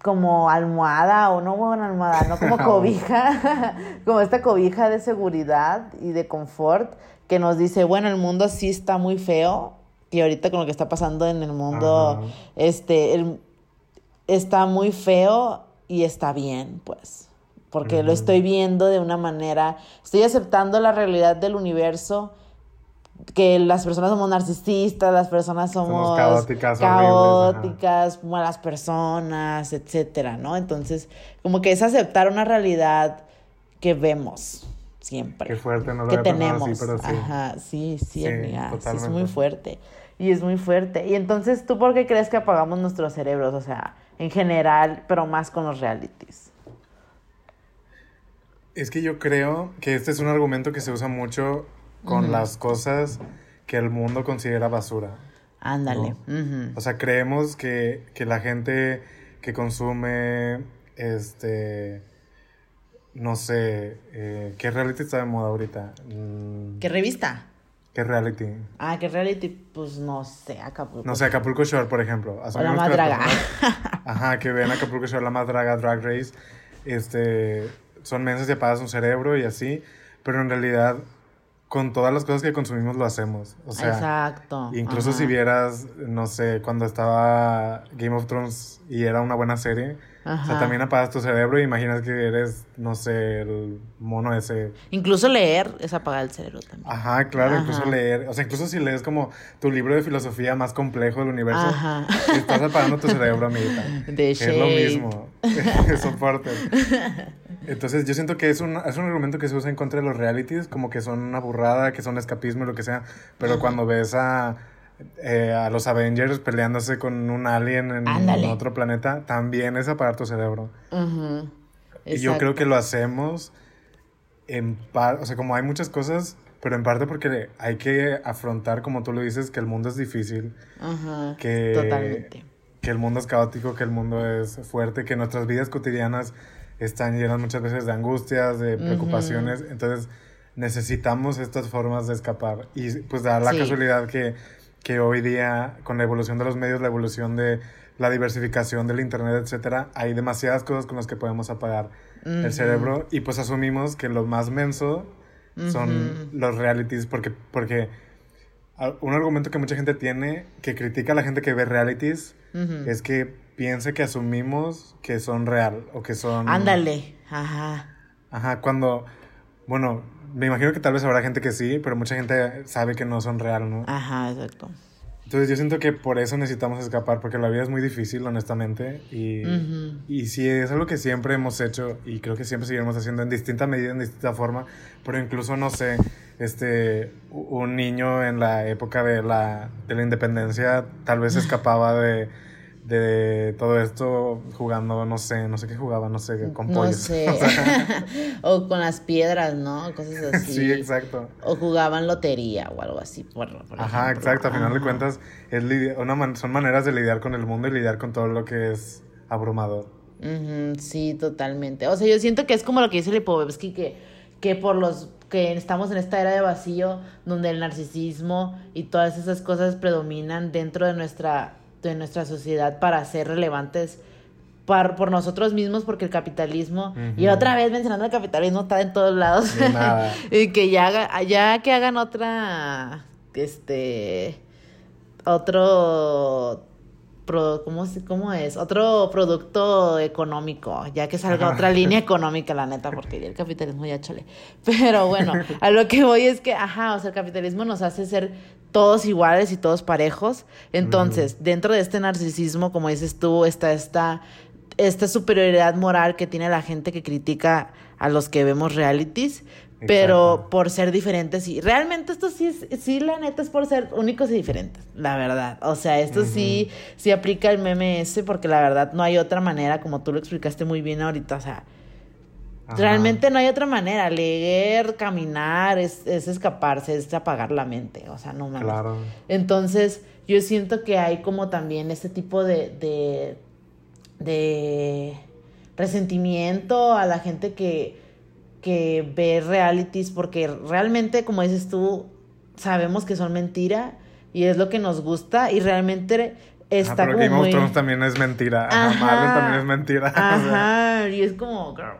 como almohada o no bueno almohada, no como cobija, como esta cobija de seguridad y de confort que nos dice, bueno, el mundo sí está muy feo y ahorita con lo que está pasando en el mundo, Ajá. este, el- está muy feo y está bien, pues, porque lo estoy viendo de una manera, estoy aceptando la realidad del universo que las personas somos narcisistas, las personas somos, Somos caóticas, caóticas, malas personas, etcétera, ¿no? Entonces, como que es aceptar una realidad que vemos siempre. Qué fuerte, no lo que tenemos. así, pero sí. Ajá, sí, sí, Sí, amiga. sí, es muy fuerte. Y es muy fuerte. Y entonces, ¿tú por qué crees que apagamos nuestros cerebros? O sea, en general, pero más con los realities. Es que yo creo que este es un argumento que se usa mucho con las cosas que el mundo considera basura. Ándale. O sea, creemos que, que la gente que consume, este, no sé, eh, ¿qué reality está de moda ahorita? Mm, ¿Qué revista? ¿Qué reality? Ah, ¿qué reality? Pues no sé, Acapulco. No sé, Acapulco Shore, por ejemplo. O la más draga. personas- Ajá, que ven Acapulco Shore, la más draga, Drag Race, este, son mensas y apagas un cerebro y así, pero en realidad con todas las cosas que consumimos lo hacemos. O sea, Exacto. incluso ajá. si vieras, no sé, cuando estaba Game of Thrones y era una buena serie, o sea, Ajá. también apagas tu cerebro y imaginas que eres, no sé, el mono ese. Incluso leer es apagar el cerebro también. Ajá, claro, incluso Ajá. leer, o sea, incluso si lees como tu libro de filosofía más complejo del universo, Ajá. estás apagando tu cerebro, amiguita. De es lo mismo. Soporte. Entonces, yo siento que es un, es un argumento que se usa en contra de los realities, como que son una burrada, que son escapismo y lo que sea. Pero cuando ves a, eh, a los Avengers peleándose con un alien en Ándale. otro planeta, también es apagar tu cerebro. Ujú. Y yo creo que lo hacemos en parte, o sea, como hay muchas cosas, pero en parte porque hay que afrontar, como tú lo dices, que el mundo es difícil, Ajá. que, Totalmente. que el mundo es caótico, que el mundo es fuerte, que nuestras vidas cotidianas están llenas muchas veces de angustias, de preocupaciones, entonces necesitamos estas formas de escapar. Y pues da la Sí. casualidad que, que hoy día, con la evolución de los medios, la evolución de la diversificación del Internet, etcétera, hay demasiadas cosas con las que podemos apagar el cerebro y pues asumimos que lo más menso son los realities porque, porque un argumento que mucha gente tiene que critica a la gente que ve realities es que piensa que asumimos que son real o que son... Ándale. Ajá. Ajá, cuando, bueno, me imagino que tal vez habrá gente que sí, pero mucha gente sabe que no son real, ¿no? Ajá, exacto. Entonces yo siento que por eso necesitamos escapar, porque la vida es muy difícil, honestamente, y, Ujú. y sí es algo que siempre hemos hecho y creo que siempre seguiremos haciendo en distinta medida, en distinta forma, pero incluso, no sé, este, un niño en la época de la, de la independencia tal vez escapaba de, de todo esto jugando, no sé, no sé qué jugaba, no sé, con No pollos. sé. O sea, o con las piedras, ¿no? Cosas así. sí, exacto. O jugaban lotería o algo así. Por, por Ajá, ejemplo. exacto. A final de cuentas, es una man- son maneras de lidiar con el mundo y lidiar con todo lo que es abrumador. Ujú, sí, totalmente. O sea, yo siento que es como lo que dice Lipovetsky, que, que por los que estamos en esta era de vacío, donde el narcisismo y todas esas cosas predominan dentro de nuestra, de nuestra sociedad para ser relevantes par- por nosotros mismos, porque el capitalismo, y otra vez mencionando el capitalismo, está en todos lados. Y que ya, ya que hagan otra, este, otro pro- ¿cómo, ¿cómo es? Otro producto económico, ya que salga otra línea económica, la neta, porque el capitalismo ya chole. Pero bueno, a lo que voy es que, ajá, o sea, el capitalismo nos hace ser todos iguales y todos parejos. Entonces, dentro de este narcisismo, como dices tú, está esta, esta superioridad moral que tiene la gente que critica a los que vemos realities. Pero por ser diferentes y realmente esto sí es, sí la neta es por ser únicos y diferentes, la verdad. O sea, esto sí, sí aplica el meme ese porque la verdad no hay otra manera, como tú lo explicaste muy bien ahorita, o sea, Ajá. realmente no hay otra manera. Leer, caminar, es, es escaparse, es apagar la mente, o sea, no mames. Claro. Entonces, yo siento que hay como también este tipo de, de, de resentimiento a la gente que, que ve realities, porque realmente, como dices tú, sabemos que son mentira y es lo que nos gusta y realmente está pero como Game muy... of Thrones también es mentira. Ajá. Ajá. Marvel también es mentira. o sea, Ajá, y es como, girl.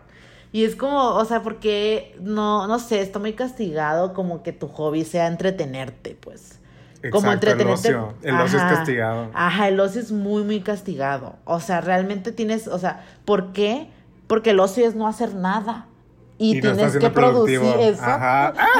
Y es como, o sea, porque no, no sé, está muy castigado como que tu hobby sea entretenerte, pues. como Exacto, el entretenerte. ocio. El ocio es Ajá. castigado. Ajá, el ocio es muy, muy castigado. O sea, realmente tienes, o sea, ¿por qué? Porque el ocio es no hacer nada. Y, tienes que producir. Exacto. Ajá.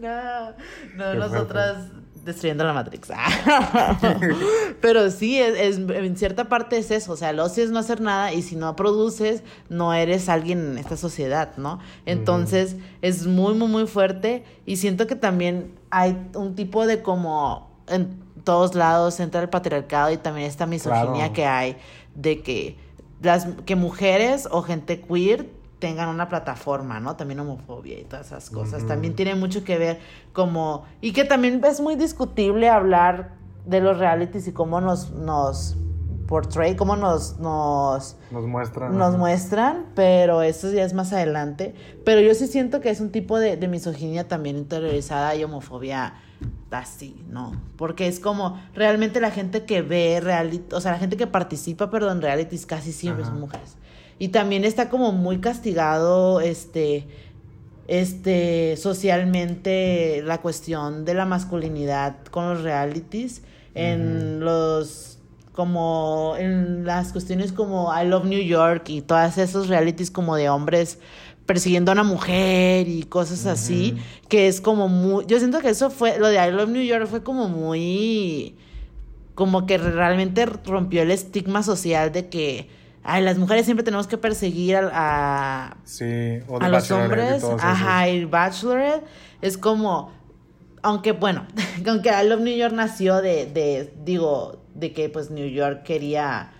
no, no, Qué nosotras destruyendo la Matrix. Pero sí, es, es- en cierta parte es eso. O sea, el ocio es no hacer nada y si no produces, no eres alguien en esta sociedad, ¿no? Entonces, es muy, muy, muy fuerte y siento que también hay un tipo de como en todos lados entra el patriarcado y también esta misoginia Claro. que hay de que las que mujeres o gente queer tengan una plataforma, ¿no? También homofobia y todas esas cosas. También tiene mucho que ver como... Y que también es muy discutible hablar de los realities y cómo nos, nos portray, cómo nos, nos, Nos muestran. nos muestran, pero eso ya es más adelante. Pero yo sí siento que es un tipo de, de misoginia también interiorizada y homofobia así, ¿no? Porque es como realmente la gente que ve reality, o sea, la gente que participa, perdón, en realities casi siempre Ajá. son mujeres. Y también está como muy castigado, este, este, socialmente la cuestión de la masculinidad con los realities, en los, como, en las cuestiones como I Love New York y todas esos realities como de hombres persiguiendo a una mujer y cosas así, que es como muy, yo siento que eso fue, lo de I Love New York fue como muy, como que realmente rompió el estigma social de que, ay, las mujeres siempre tenemos que perseguir a, a, Sí, o a los y hombres, ajá, el Bachelorette es como, aunque bueno, aunque I Love New York nació de, de, digo, de que pues New York quería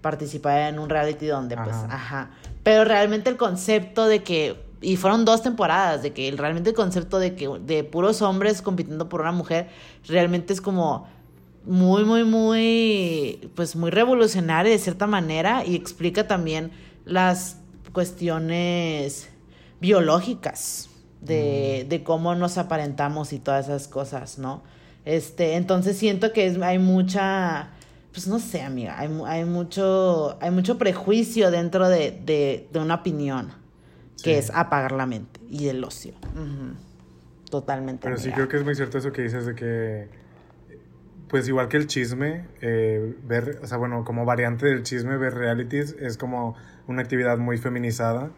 participar en un reality donde pues, Ajá. ajá, pero realmente el concepto de que, y fueron dos temporadas, de que realmente el concepto de que de puros hombres compitiendo por una mujer, realmente es como muy, muy, muy, pues muy revolucionario de cierta manera y explica también las cuestiones biológicas de, de cómo nos aparentamos y todas esas cosas, ¿no? Este, entonces siento que es- hay mucha, pues no sé, amiga, hay, hay mucho, hay mucho prejuicio dentro de, de, de una opinión, que Sí. es apagar la mente y el ocio. Totalmente. Pero sí creo que es muy cierto eso que dices de que, pues igual que el chisme, eh, ver, o sea, bueno, como variante del chisme, ver realities es como una actividad muy feminizada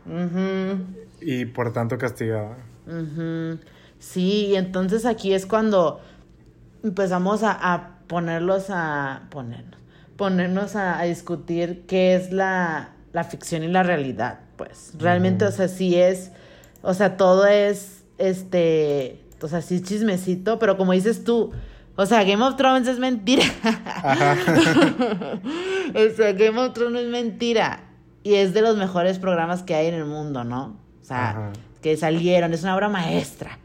y por tanto castigada. Sí, y entonces aquí es cuando empezamos a, a ponerlos a ponernos, ponernos a, a discutir qué es la, la ficción y la realidad, pues. Realmente, o sea, sí es, o sea, todo es, este, o sea, sí es chismecito, pero como dices tú, o sea, Game of Thrones es mentira. o sea, Game of Thrones es mentira. Y es de los mejores programas que hay en el mundo, ¿no? O sea, Ajá. que salieron, es una obra maestra.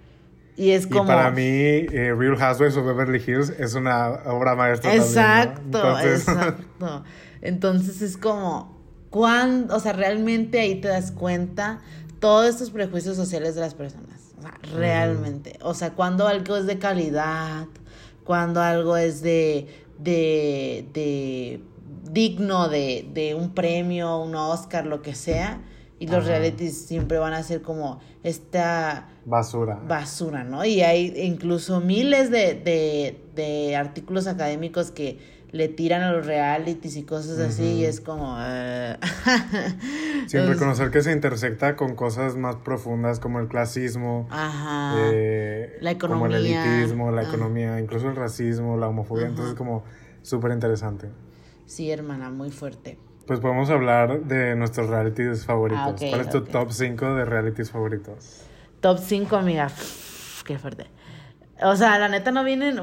Y es como... Y para mí, eh, Real Housewives of Beverly Hills es una obra maestra Exacto, también, ¿no? Entonces, exacto. Entonces es como, cuando, o sea, realmente ahí te das cuenta todos estos prejuicios sociales de las personas. O sea, realmente. O sea, cuando algo es de calidad, cuando algo es de, de, de digno de, de un premio, un Oscar, lo que sea. Y los Ajá. realities siempre van a ser como esta basura. basura, ¿no? Y hay incluso miles de, de, de artículos académicos que le tiran a los realities y cosas así, y es como... eh, Sin es- reconocer que se intersecta con cosas más profundas como el clasismo, Ajá. eh, La como el economía. elitismo, la Ah. economía, incluso el racismo, la homofobia. Ajá. Entonces, como súper interesante. Sí, hermana, muy fuerte. Pues podemos hablar de nuestros realities favoritos. Ah, ¿Cuál es tu top 5 de realities favoritos? Top 5, amiga. Qué fuerte. O sea, la neta no vienen.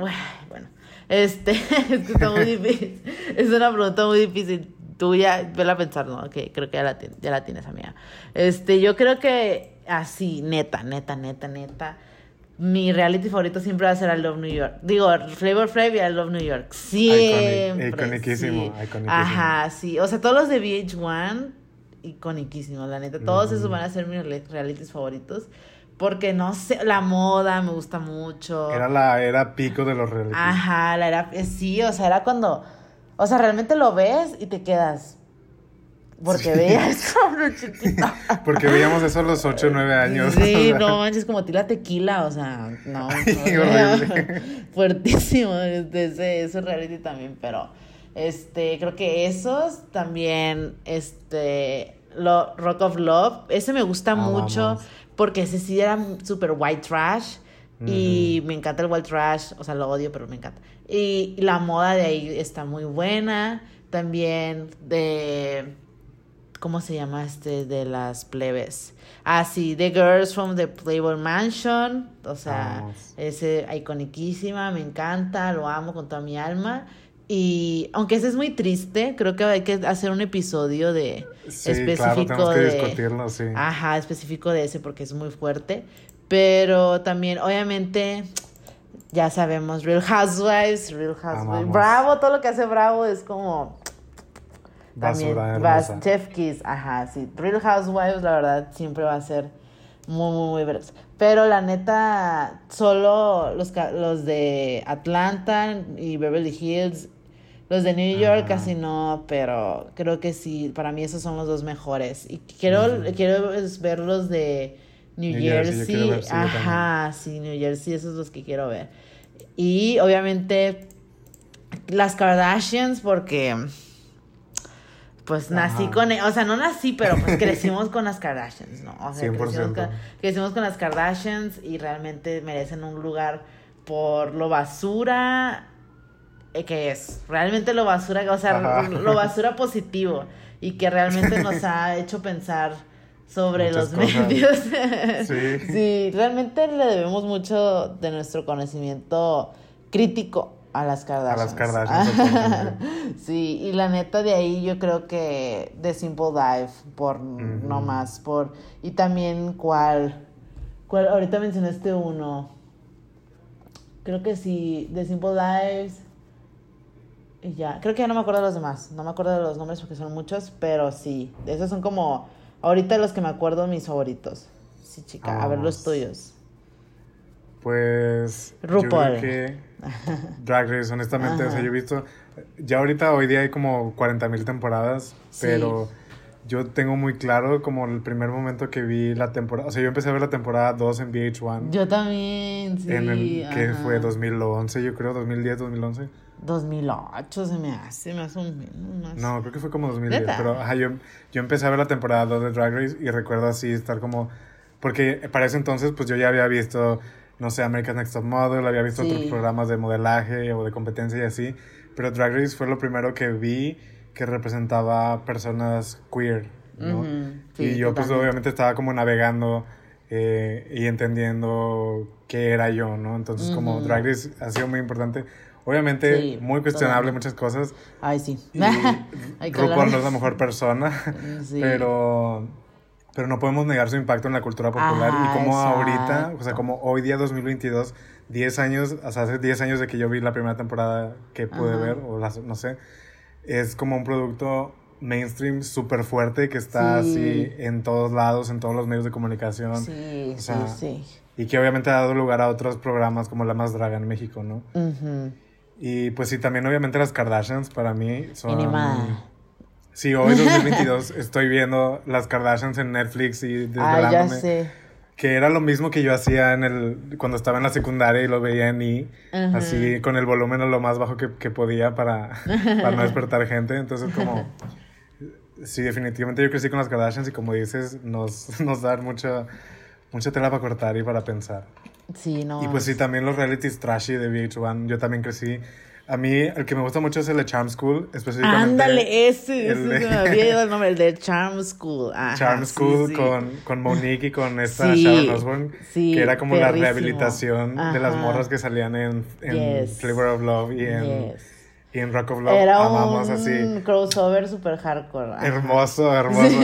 Bueno, este, es que está muy difícil. Es una pregunta muy difícil. Tú ya, vela a pensar, ¿no? Ok, creo que ya la, ya la tienes, amiga. Este, yo creo que así, neta, neta, neta, neta. Mi reality favorito siempre va a ser I Love New York. Digo, Flavor Flav y I Love New York. Siempre. iconiquísimo, sí. iconiquísimo. Ajá, sí. O sea, todos los de VH1, iconiquísimos, la neta. Todos esos van a ser mis reali- realities favoritos. Porque no sé, la moda me gusta mucho. Era la era pico de los realities. Ajá, la era, eh, sí, o sea, era cuando, o sea, realmente lo ves y te quedas. Porque veías como chiquito. Porque veíamos eso a los 8 o 9 años. Sí, o sea. no manches, como tila tequila, o sea, no. Ay, no, horrible. Fuertísimo ese, ese reality también, pero este, creo que esos también, este, lo, Rock of Love, ese me gusta mucho Amamos. Porque ese sí era súper white trash y me encanta el white trash, o sea, lo odio, pero me encanta. Y la moda de ahí está muy buena, también de ¿Cómo se llama este de las plebes? Ah, sí, The Girls from the Playboy Mansion. O sea, Vamos. ese iconiquísima, me encanta, lo amo con toda mi alma. Y aunque ese es muy triste, creo que hay que hacer un episodio de Sí, específico claro, tenemos que de discutirlo, sí. Ajá, específico de ese porque es muy fuerte. Pero también, obviamente, ya sabemos, Real Housewives, Real Housewives. Amamos. Bravo, todo lo que hace Bravo es como también vas hermosa. Chef Kiss, ajá, sí. Real Housewives, la verdad, siempre va a ser muy, muy, muy veraz. Pero la neta, solo los, los de Atlanta y Beverly Hills, los de New York Ajá. casi no, pero creo que sí, para mí esos son los dos mejores. Y quiero, quiero ver los de New, New Jersey, ver, sí, ajá, sí, New Jersey, esos son los que quiero ver. Y obviamente las Kardashians, porque pues nací Ajá. con, e- o sea, no nací, pero pues crecimos con las Kardashians, ¿no? O sea, crecimos 100%. con, crecimos con las Kardashians y realmente merecen un lugar por lo basura que es. Realmente lo basura, o sea, Ajá. lo basura positivo y que realmente nos ha hecho pensar sobre Muchas los cosas. medios. Sí. sí, realmente le debemos mucho de nuestro conocimiento crítico a las Kardashians. las Kardashians, sí, y la neta de ahí yo creo que The Simple Dive, por no más, por... Y también cuál, cuál, ahorita mencionaste uno, creo que sí, The Simple Dives, y ya, creo que ya no me acuerdo de los demás, no me acuerdo de los nombres porque son muchos, pero sí, esos son como, ahorita los que me acuerdo mis favoritos. Sí, chica, a ver los Vamos. tuyos. Pues. RuPaul. Yo creo que. Drag Race, honestamente. O sea, yo he visto. Ya ahorita, hoy día hay como 40 mil temporadas. Sí. Pero yo tengo muy claro como el primer momento que vi la temporada. O sea, yo empecé a ver la temporada 2 en VH1. Yo también, sí. en el que fue 2011, yo creo, 2010, 2011. 2008 se me hace, más o menos. No, creo que fue como 2010. ¿Neta? Pero ajá, yo, yo empecé a ver la temporada 2 de Drag Race y recuerdo así estar como. Porque para ese entonces, pues yo ya había visto, no sé, American Next Top Model, había visto Sí. otros programas de modelaje o de competencia y así. Pero Drag Race fue lo primero que vi que representaba personas queer, ¿no? Ujú, sí, y yo, pues totalmente. obviamente estaba como navegando eh, y entendiendo qué era yo, ¿no? Entonces, como Ujú. Drag Race ha sido muy importante. Obviamente, Sí, muy cuestionable muchas cosas. Ay, sí. Hay que RuPaul no es la mejor persona, Sí. pero, pero no podemos negar su impacto en la cultura popular Ajá, y como ahorita, o sea, como hoy día 2022, 10 años, o sea, hace 10 años de que yo vi la primera temporada que pude Ajá. ver, o las, no sé, es como un producto mainstream súper fuerte que está Sí. así en todos lados, en todos los medios de comunicación. Sí, o sea, sí, Y que obviamente ha dado lugar a otros programas como La Más Draga en México, ¿no? sí. Ujú. Y pues sí, también obviamente las Kardashians para mí son... Animada. Sí, hoy 2022 estoy viendo las Kardashians en Netflix y desvelándome. ya sé. Que era lo mismo que yo hacía en el, cuando estaba en la secundaria y lo veía en I, Ajá. así con el volumen a lo más bajo que, que podía para, para no despertar gente. Entonces como... Sí, definitivamente yo crecí con las Kardashians y como dices, nos, nos dan mucha, mucha tela para cortar y para pensar. Sí, no. Y pues sí, también los realities trashy de VH1, yo también crecí. A mí, el que me gusta mucho es el de Charm School, específicamente. Ándale, ese, ese de- se me había ido el nombre, el de Charm School. Ajá, Charm sí, School sí. Con, con Monique y con esta Sí, Sharon Osbourne, sí, que era como la perrísimo. rehabilitación de las Ajá. morras que salían en, en Yes. Flavor of Love y en, Yes. y en Rock of Love. Era Amamos un así. crossover super hardcore. ajá. Hermoso, hermoso.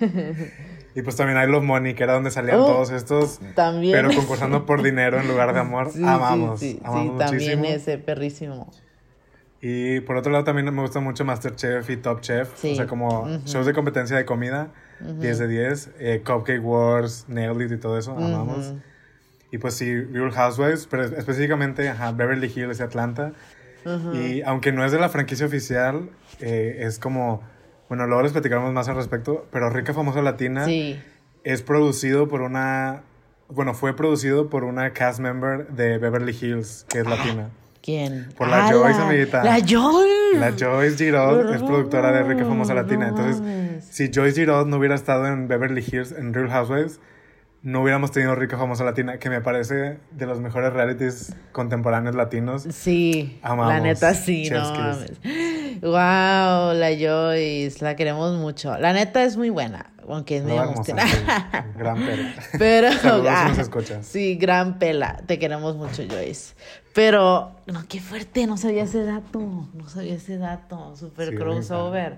y pues también hay Love Money, que era donde salían Uh, todos estos, También. pero concursando por dinero en lugar de amor. Sí, sí, amamos, sí, sí, amamos también ese perrísimo. Y por otro lado también me gusta mucho Masterchef y Top Chef. Sí. O sea, como shows de competencia de comida. 10 de 10. eh, Cupcake Wars, Nailed It y todo eso. Amamos. Y pues sí, Real Housewives, pero específicamente ajá, Beverly Hills y Atlanta. Y aunque no es de la franquicia oficial, eh, es como... Bueno, luego les platicaremos más al respecto, pero Rica Famosa Latina Sí. es producido por una... Bueno, fue producido por una cast member de Beverly Hills, que es latina. ¿Quién? Por la Ah, Joyce, amiguita. La Joyce. La Joyce Giraud es No, productora de Rica Famosa Latina. no Entonces, mames. si Joyce Giraud no hubiera estado en Beverly Hills, en Real Housewives, no hubiéramos tenido Rica Famosa Latina, que me parece de los mejores realities contemporáneos latinos. Sí, Amamos. la neta sí, Chef's no mames. Wow, la Joyce, la queremos mucho. La neta es muy buena, aunque es No medio vamos angustia. a gran pelo. Pero ah, nos. Sí, gran pela, te queremos mucho, Joyce. Pero no, qué fuerte, no sabía ese dato, no sabía ese dato, super Sí, crossover.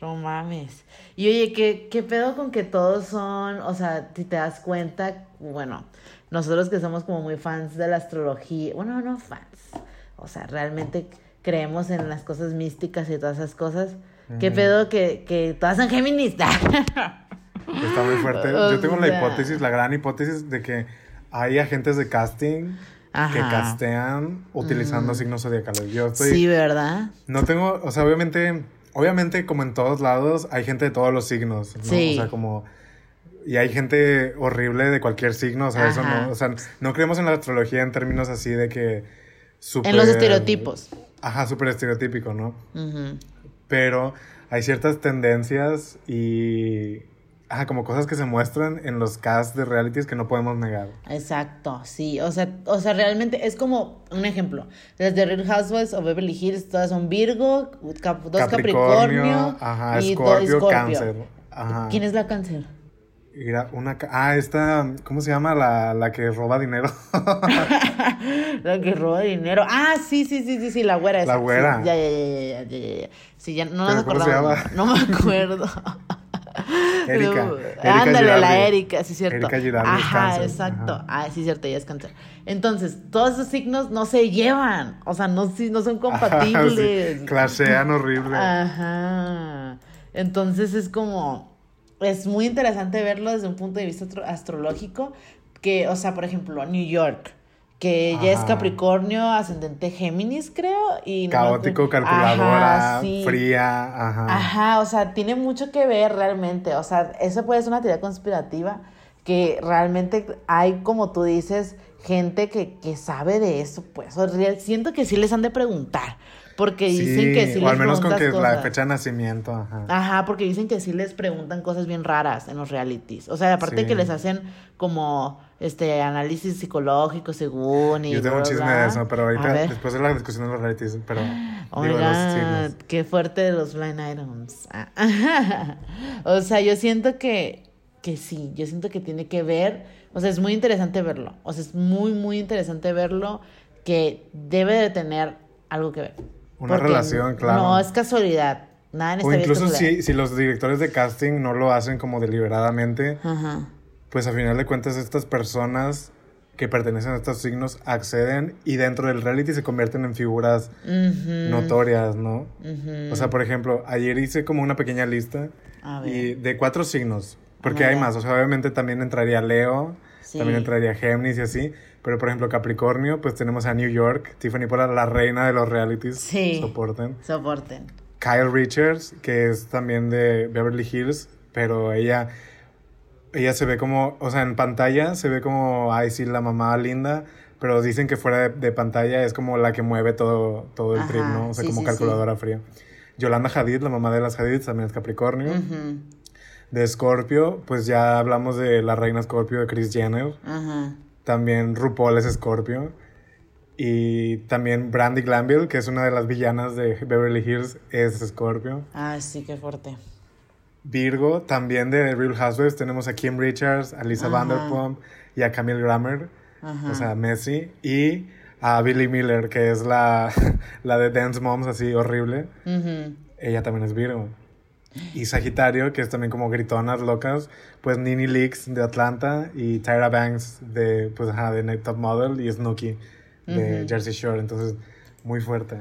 No mames. Y oye, ¿qué, ¿qué pedo con que todos son, o sea, si te das cuenta, bueno, nosotros que somos como muy fans de la astrología, bueno, no fans, o sea, realmente creemos en las cosas místicas y todas esas cosas. ¿Qué pedo que, que todas son Géminis? Está muy fuerte. O Yo tengo la sea. hipótesis, la gran hipótesis de que hay agentes de casting que Ajá. castean utilizando signos zodiacales. Yo estoy... Sí, ¿verdad? No tengo, o sea, obviamente, obviamente como en todos lados hay gente de todos los signos, ¿no? Sí. O sea, como y hay gente horrible de cualquier signo, o sea, eso no, o sea, no creemos en la astrología en términos así de que En los estereotipos. Ajá, súper estereotípico, ¿no? Pero hay ciertas tendencias y ajá, como cosas que se muestran en los casts de realities que no podemos negar. Exacto, sí, o sea, o sea, realmente es como un ejemplo. Las de Real Housewives o Beverly Hills, todas son Virgo, cap- dos Capricornio, ajá, y Escorpio, dos Escorpio. Cáncer. Ajá. ¿Quién es la cáncer? Mira, una ah, esta, ¿cómo se llama? La, la que roba dinero. La que roba dinero. Ah, sí, sí, sí, sí, sí, la güera esa. La güera. Sí, ya, ya, ya, ya, ya, ya. Sí, ya no nos ¿Pero cómo se acordamos. No me acuerdo. Erika. No, Erika Ándale, la Girardi. Erika, sí, cierto. Erika Girardi Ajá, exacto. ajá. Ah, sí, cierto, ella es cáncer. Entonces, todos esos signos no se llevan. O sea, no, no son compatibles. Sí, Clashean horrible. Ajá. Entonces es como, es muy interesante verlo desde un punto de vista astro- astrológico, que, o sea, por ejemplo, New York, que ella es Ajá. Capricornio, ascendente Géminis, creo, y no Caótico, acuerdo- calculadora, Ajá, sí. fría, ajá. Ajá, o sea, tiene mucho que ver realmente. O sea, eso puede ser una teoría conspirativa que realmente hay, como tú dices, gente que, que sabe de eso, pues. O siento que sí les han de preguntar. Porque dicen que sí o les al menos con que la cosas. fecha de nacimiento, ajá. Ajá, porque dicen que sí les preguntan cosas bien raras en los realities. O sea, aparte Sí. que les hacen como este análisis psicológico según y Yo tengo un chisme bla. de eso, pero ahorita, después de la discusión de los realities, pero Oh digo, los qué fuerte de los blind items. Ah. o sea, yo siento que, que sí, yo siento que tiene que ver, o sea, es muy interesante verlo. O sea, es muy, muy interesante verlo que debe de tener algo que ver. Una relación, claro. No es casualidad. Nada en O incluso si, si los directores de casting no lo hacen como deliberadamente, Ajá. pues a final de cuentas estas personas que pertenecen a estos signos acceden y dentro del reality se convierten en figuras notorias, ¿no? O sea, por ejemplo, ayer hice como una pequeña lista y de cuatro signos, porque Ah, hay más, o sea, obviamente también entraría Leo, Sí. también entraría Géminis y así, pero por ejemplo Capricornio, pues tenemos a New York, Tiffany Pollard, la reina de los realities, Sí. soporten. Soporten. Kyle Richards, que es también de Beverly Hills, pero ella, ella se ve como, o sea, en pantalla se ve como, ay, sí, la mamá linda, pero dicen que fuera de, de pantalla es como la que mueve todo, todo el Ajá, trip, ¿no? O sea, sí, como sí, calculadora fría. Yolanda Hadid, la mamá de las Hadid, también es Capricornio. Ujú, De Scorpio, pues ya hablamos de la reina Scorpio de Kris Jenner. Ajá. También RuPaul es Scorpio. Y también Brandy Glanville, que es una de las villanas de Beverly Hills, es Scorpio. Ah, sí, qué fuerte. Virgo, también de Real Housewives, tenemos a Kim Richards, a Lisa Ajá. Vanderpump y a Camille Grammer, Ajá. o sea, Messi. Y a Billy Miller, que es la, la de Dance Moms, así horrible. Ella también es Virgo. Y Sagitario, que es también como gritonas locas, pues Nini Leaks de Atlanta y Tyra Banks de, pues, ajá, de Night Top Model y Snooki de Ujú. Jersey Shore. Entonces, muy fuerte.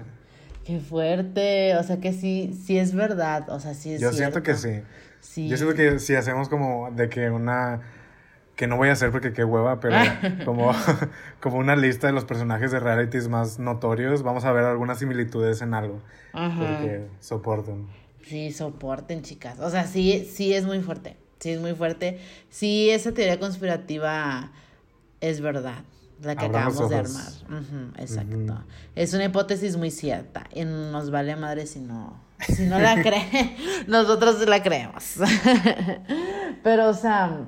Qué fuerte, o sea que sí, sí es verdad, o sea, sí es Yo siento que cierto. sí. Sí. Yo siento que si hacemos como de que una... Que no voy a hacer porque qué hueva, pero como, como una lista de los personajes de realities más notorios, vamos a ver algunas similitudes en algo. Ajá. Porque soportan. Sí, soporten, chicas. O sea, sí, sí es muy fuerte. Sí es muy fuerte. Sí, esa teoría conspirativa es verdad. La que acabamos de armar. Exacto. Es una hipótesis muy cierta. Y nos vale madre si no, si no la creen. Nosotros la creemos. Pero, o sea,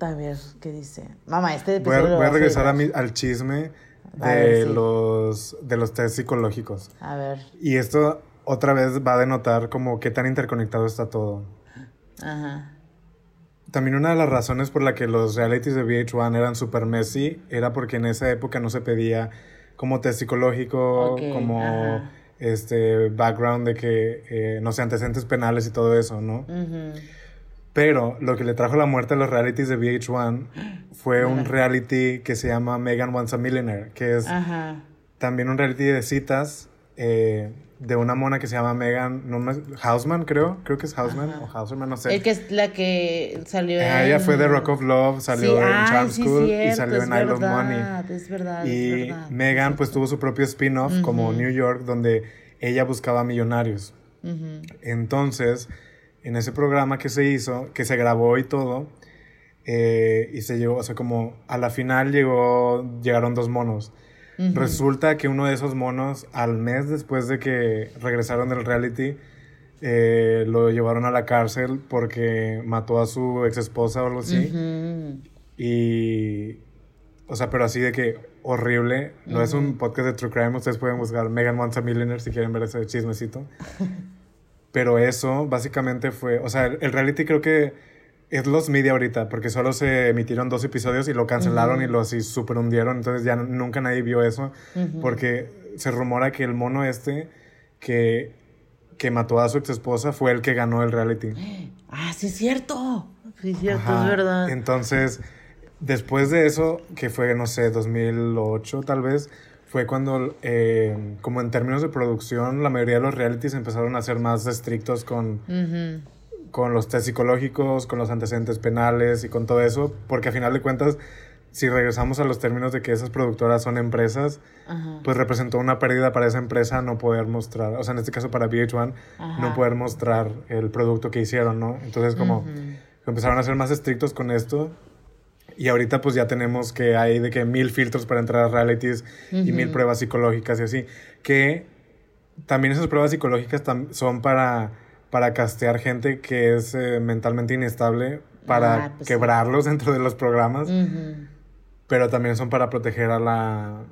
a ver, ¿qué dice? Mamá, este Voy a, episodio voy a regresar a mi- al chisme de, A ver, sí. los, de los test psicológicos. A ver, Y esto otra vez va a denotar como qué tan interconectado está todo. ajá. También una de las razones por la que los realities de VH1 eran super messy era porque en esa época no se pedía como test psicológico, como ajá. este background de que, eh, no sé, antecedentes penales y todo eso, ¿no? Pero lo que le trajo la muerte a los realities de VH1 fue un reality que se llama Megan Wants a Millionaire, que es Ajá. también un reality de citas eh, de una mona que se llama Megan no me- Hausman, creo. Creo que es Hausman o Hauserman, no sé. El que es la que salió Ah, ella en- fue de Rock of Love, salió Sí, en Charm sí, School y salió es en I Love Money. verdad, Es verdad, es Y verdad. Megan pues tuvo su propio spin-off como New York donde ella buscaba millonarios. Entonces, en ese programa que se hizo, que se grabó y todo, eh, y se llegó, o sea, como a la final llegó, llegaron dos monos. Resulta que uno de esos monos, al mes después de que regresaron del reality, eh, lo llevaron a la cárcel porque mató a su ex esposa o algo así. Y. O sea, pero así de que horrible. No es un podcast de True Crime. Ustedes pueden buscar Megan Wants a Millionaire si quieren ver ese chismecito. pero eso básicamente fue. O sea, el reality creo que es los media ahorita, porque solo se emitieron dos episodios y lo cancelaron y lo así super hundieron. Entonces ya nunca nadie vio eso. Porque se rumora que el mono este que, que mató a su ex esposa fue el que ganó el reality. Ah, sí, es cierto. Sí, es cierto, Ajá. es verdad. Entonces, después de eso, que fue, no sé, 2008 tal vez, fue cuando, eh, como en términos de producción, la mayoría de los realities empezaron a ser más estrictos con. Con los test psicológicos, con los antecedentes penales y con todo eso, porque a final de cuentas, si regresamos a los términos de que esas productoras son empresas, Ajá. pues representó una pérdida para esa empresa no poder mostrar, o sea, en este caso para VH1, Ajá. no poder mostrar el producto que hicieron, ¿no? Entonces como empezaron a ser más estrictos con esto y ahorita pues ya tenemos que hay de que mil filtros para entrar a realities y mil pruebas psicológicas y así, que también esas pruebas psicológicas son para, para castear gente que es eh, mentalmente inestable, para Ah, pues sí. quebrarlos dentro de los programas Ujú. pero también son para proteger a la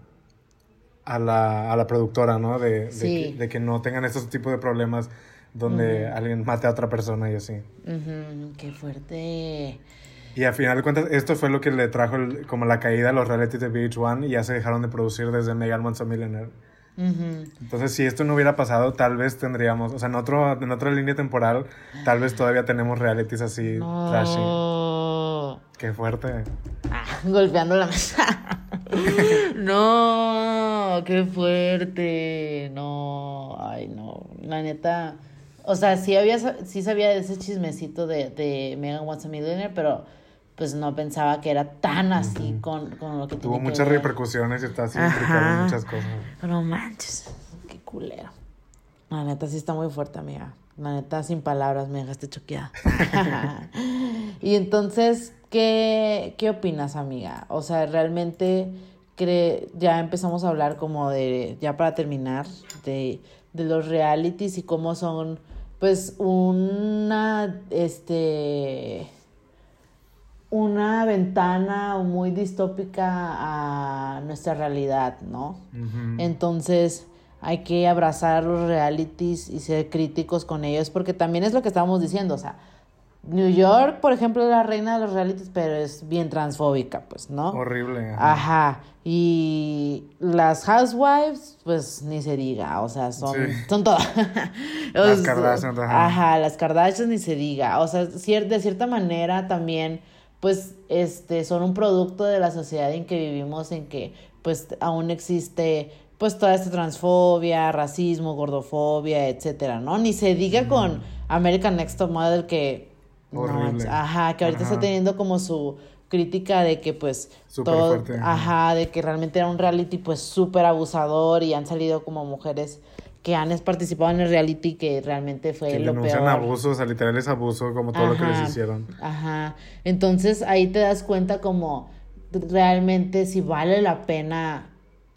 a la, a la productora, ¿no? De, de Sí. que, de que no tengan estos tipos de problemas donde alguien mate a otra persona y así. Ujú. Qué fuerte. Y al final de cuentas, esto fue lo que le trajo el- como la caída a los realities de VH1 y ya se dejaron de producir desde Megan Wants a Millionaire. Entonces, si esto no hubiera pasado, tal vez tendríamos, o sea, en, otro, en otra línea temporal, tal vez todavía tenemos realities así, trashy. No. Qué fuerte. Ah, golpeando la mesa. no, qué fuerte. No, ay, no. La neta. O sea, sí, había, sí sabía de ese chismecito de, de Megan Wants a Millionaire, pero pues no pensaba que era tan así con, con lo que Tuvo tiene que muchas ver. repercusiones y está así en muchas cosas. No manches, qué culero. La neta sí está muy fuerte, amiga. La neta, sin palabras, me dejaste choqueada. y entonces, ¿qué, ¿qué opinas, amiga? O sea, realmente cre- ya empezamos a hablar como de, ya para terminar, de, de los realities y cómo son, pues, una, este, una ventana muy distópica a nuestra realidad, ¿no? Entonces hay que abrazar los realities y ser críticos con ellos, porque también es lo que estábamos diciendo, o sea, New York, por ejemplo, es la reina de los realities, pero es bien transfóbica, pues, ¿no? Horrible. ajá. Ajá. Y las housewives, pues ni se diga, o sea, son, Sí. son todas. Las Kardashian, ajá. Ajá, las Kardashian ni se diga. O sea, de cierta manera también, pues, este, son un producto de la sociedad en que vivimos, en que, pues, aún existe, pues toda esta transfobia, racismo, gordofobia, etcétera, ¿no? Ni se diga con American Next Top Model que no, Horrible. ajá, que ahorita está teniendo como su crítica de que pues Súper todo, fuerte, ajá. ajá, de que realmente era un reality pues súper abusador y han salido como mujeres que han participado en el reality que realmente fue Que lo denuncian peor. abuso, o sea, literal es abuso, como todo lo que les hicieron. Ajá. Entonces ahí te das cuenta como realmente si vale la pena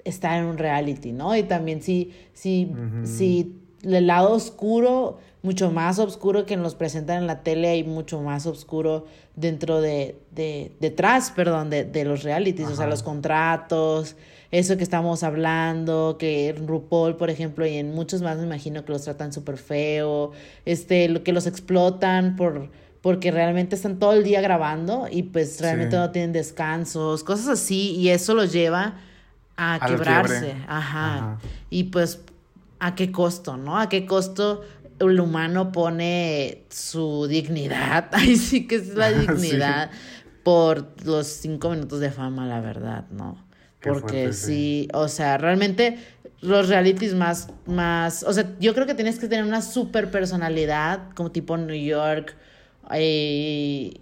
estar en un reality, ¿no? Y también si, si, si el lado oscuro, mucho más oscuro que nos presentan en la tele, hay mucho más oscuro dentro de, de detrás, perdón, de, de los realities, o sea, los contratos, eso que estamos hablando, que RuPaul, por ejemplo, y en muchos más me imagino que los tratan súper feo, este, lo que los explotan por porque realmente están todo el día grabando y pues realmente Sí. no tienen descansos, cosas así, y eso los lleva a Al quebrarse, ajá. Ajá. Y pues, ¿a qué costo, no? ¿A qué costo el humano pone su dignidad? Ahí sí que es la Sí. dignidad por los cinco minutos de fama, la verdad, ¿no? Porque fuerte, sí, o sea, realmente los realities más, más, o sea, yo creo que tienes que tener una super personalidad, como tipo New York, eh,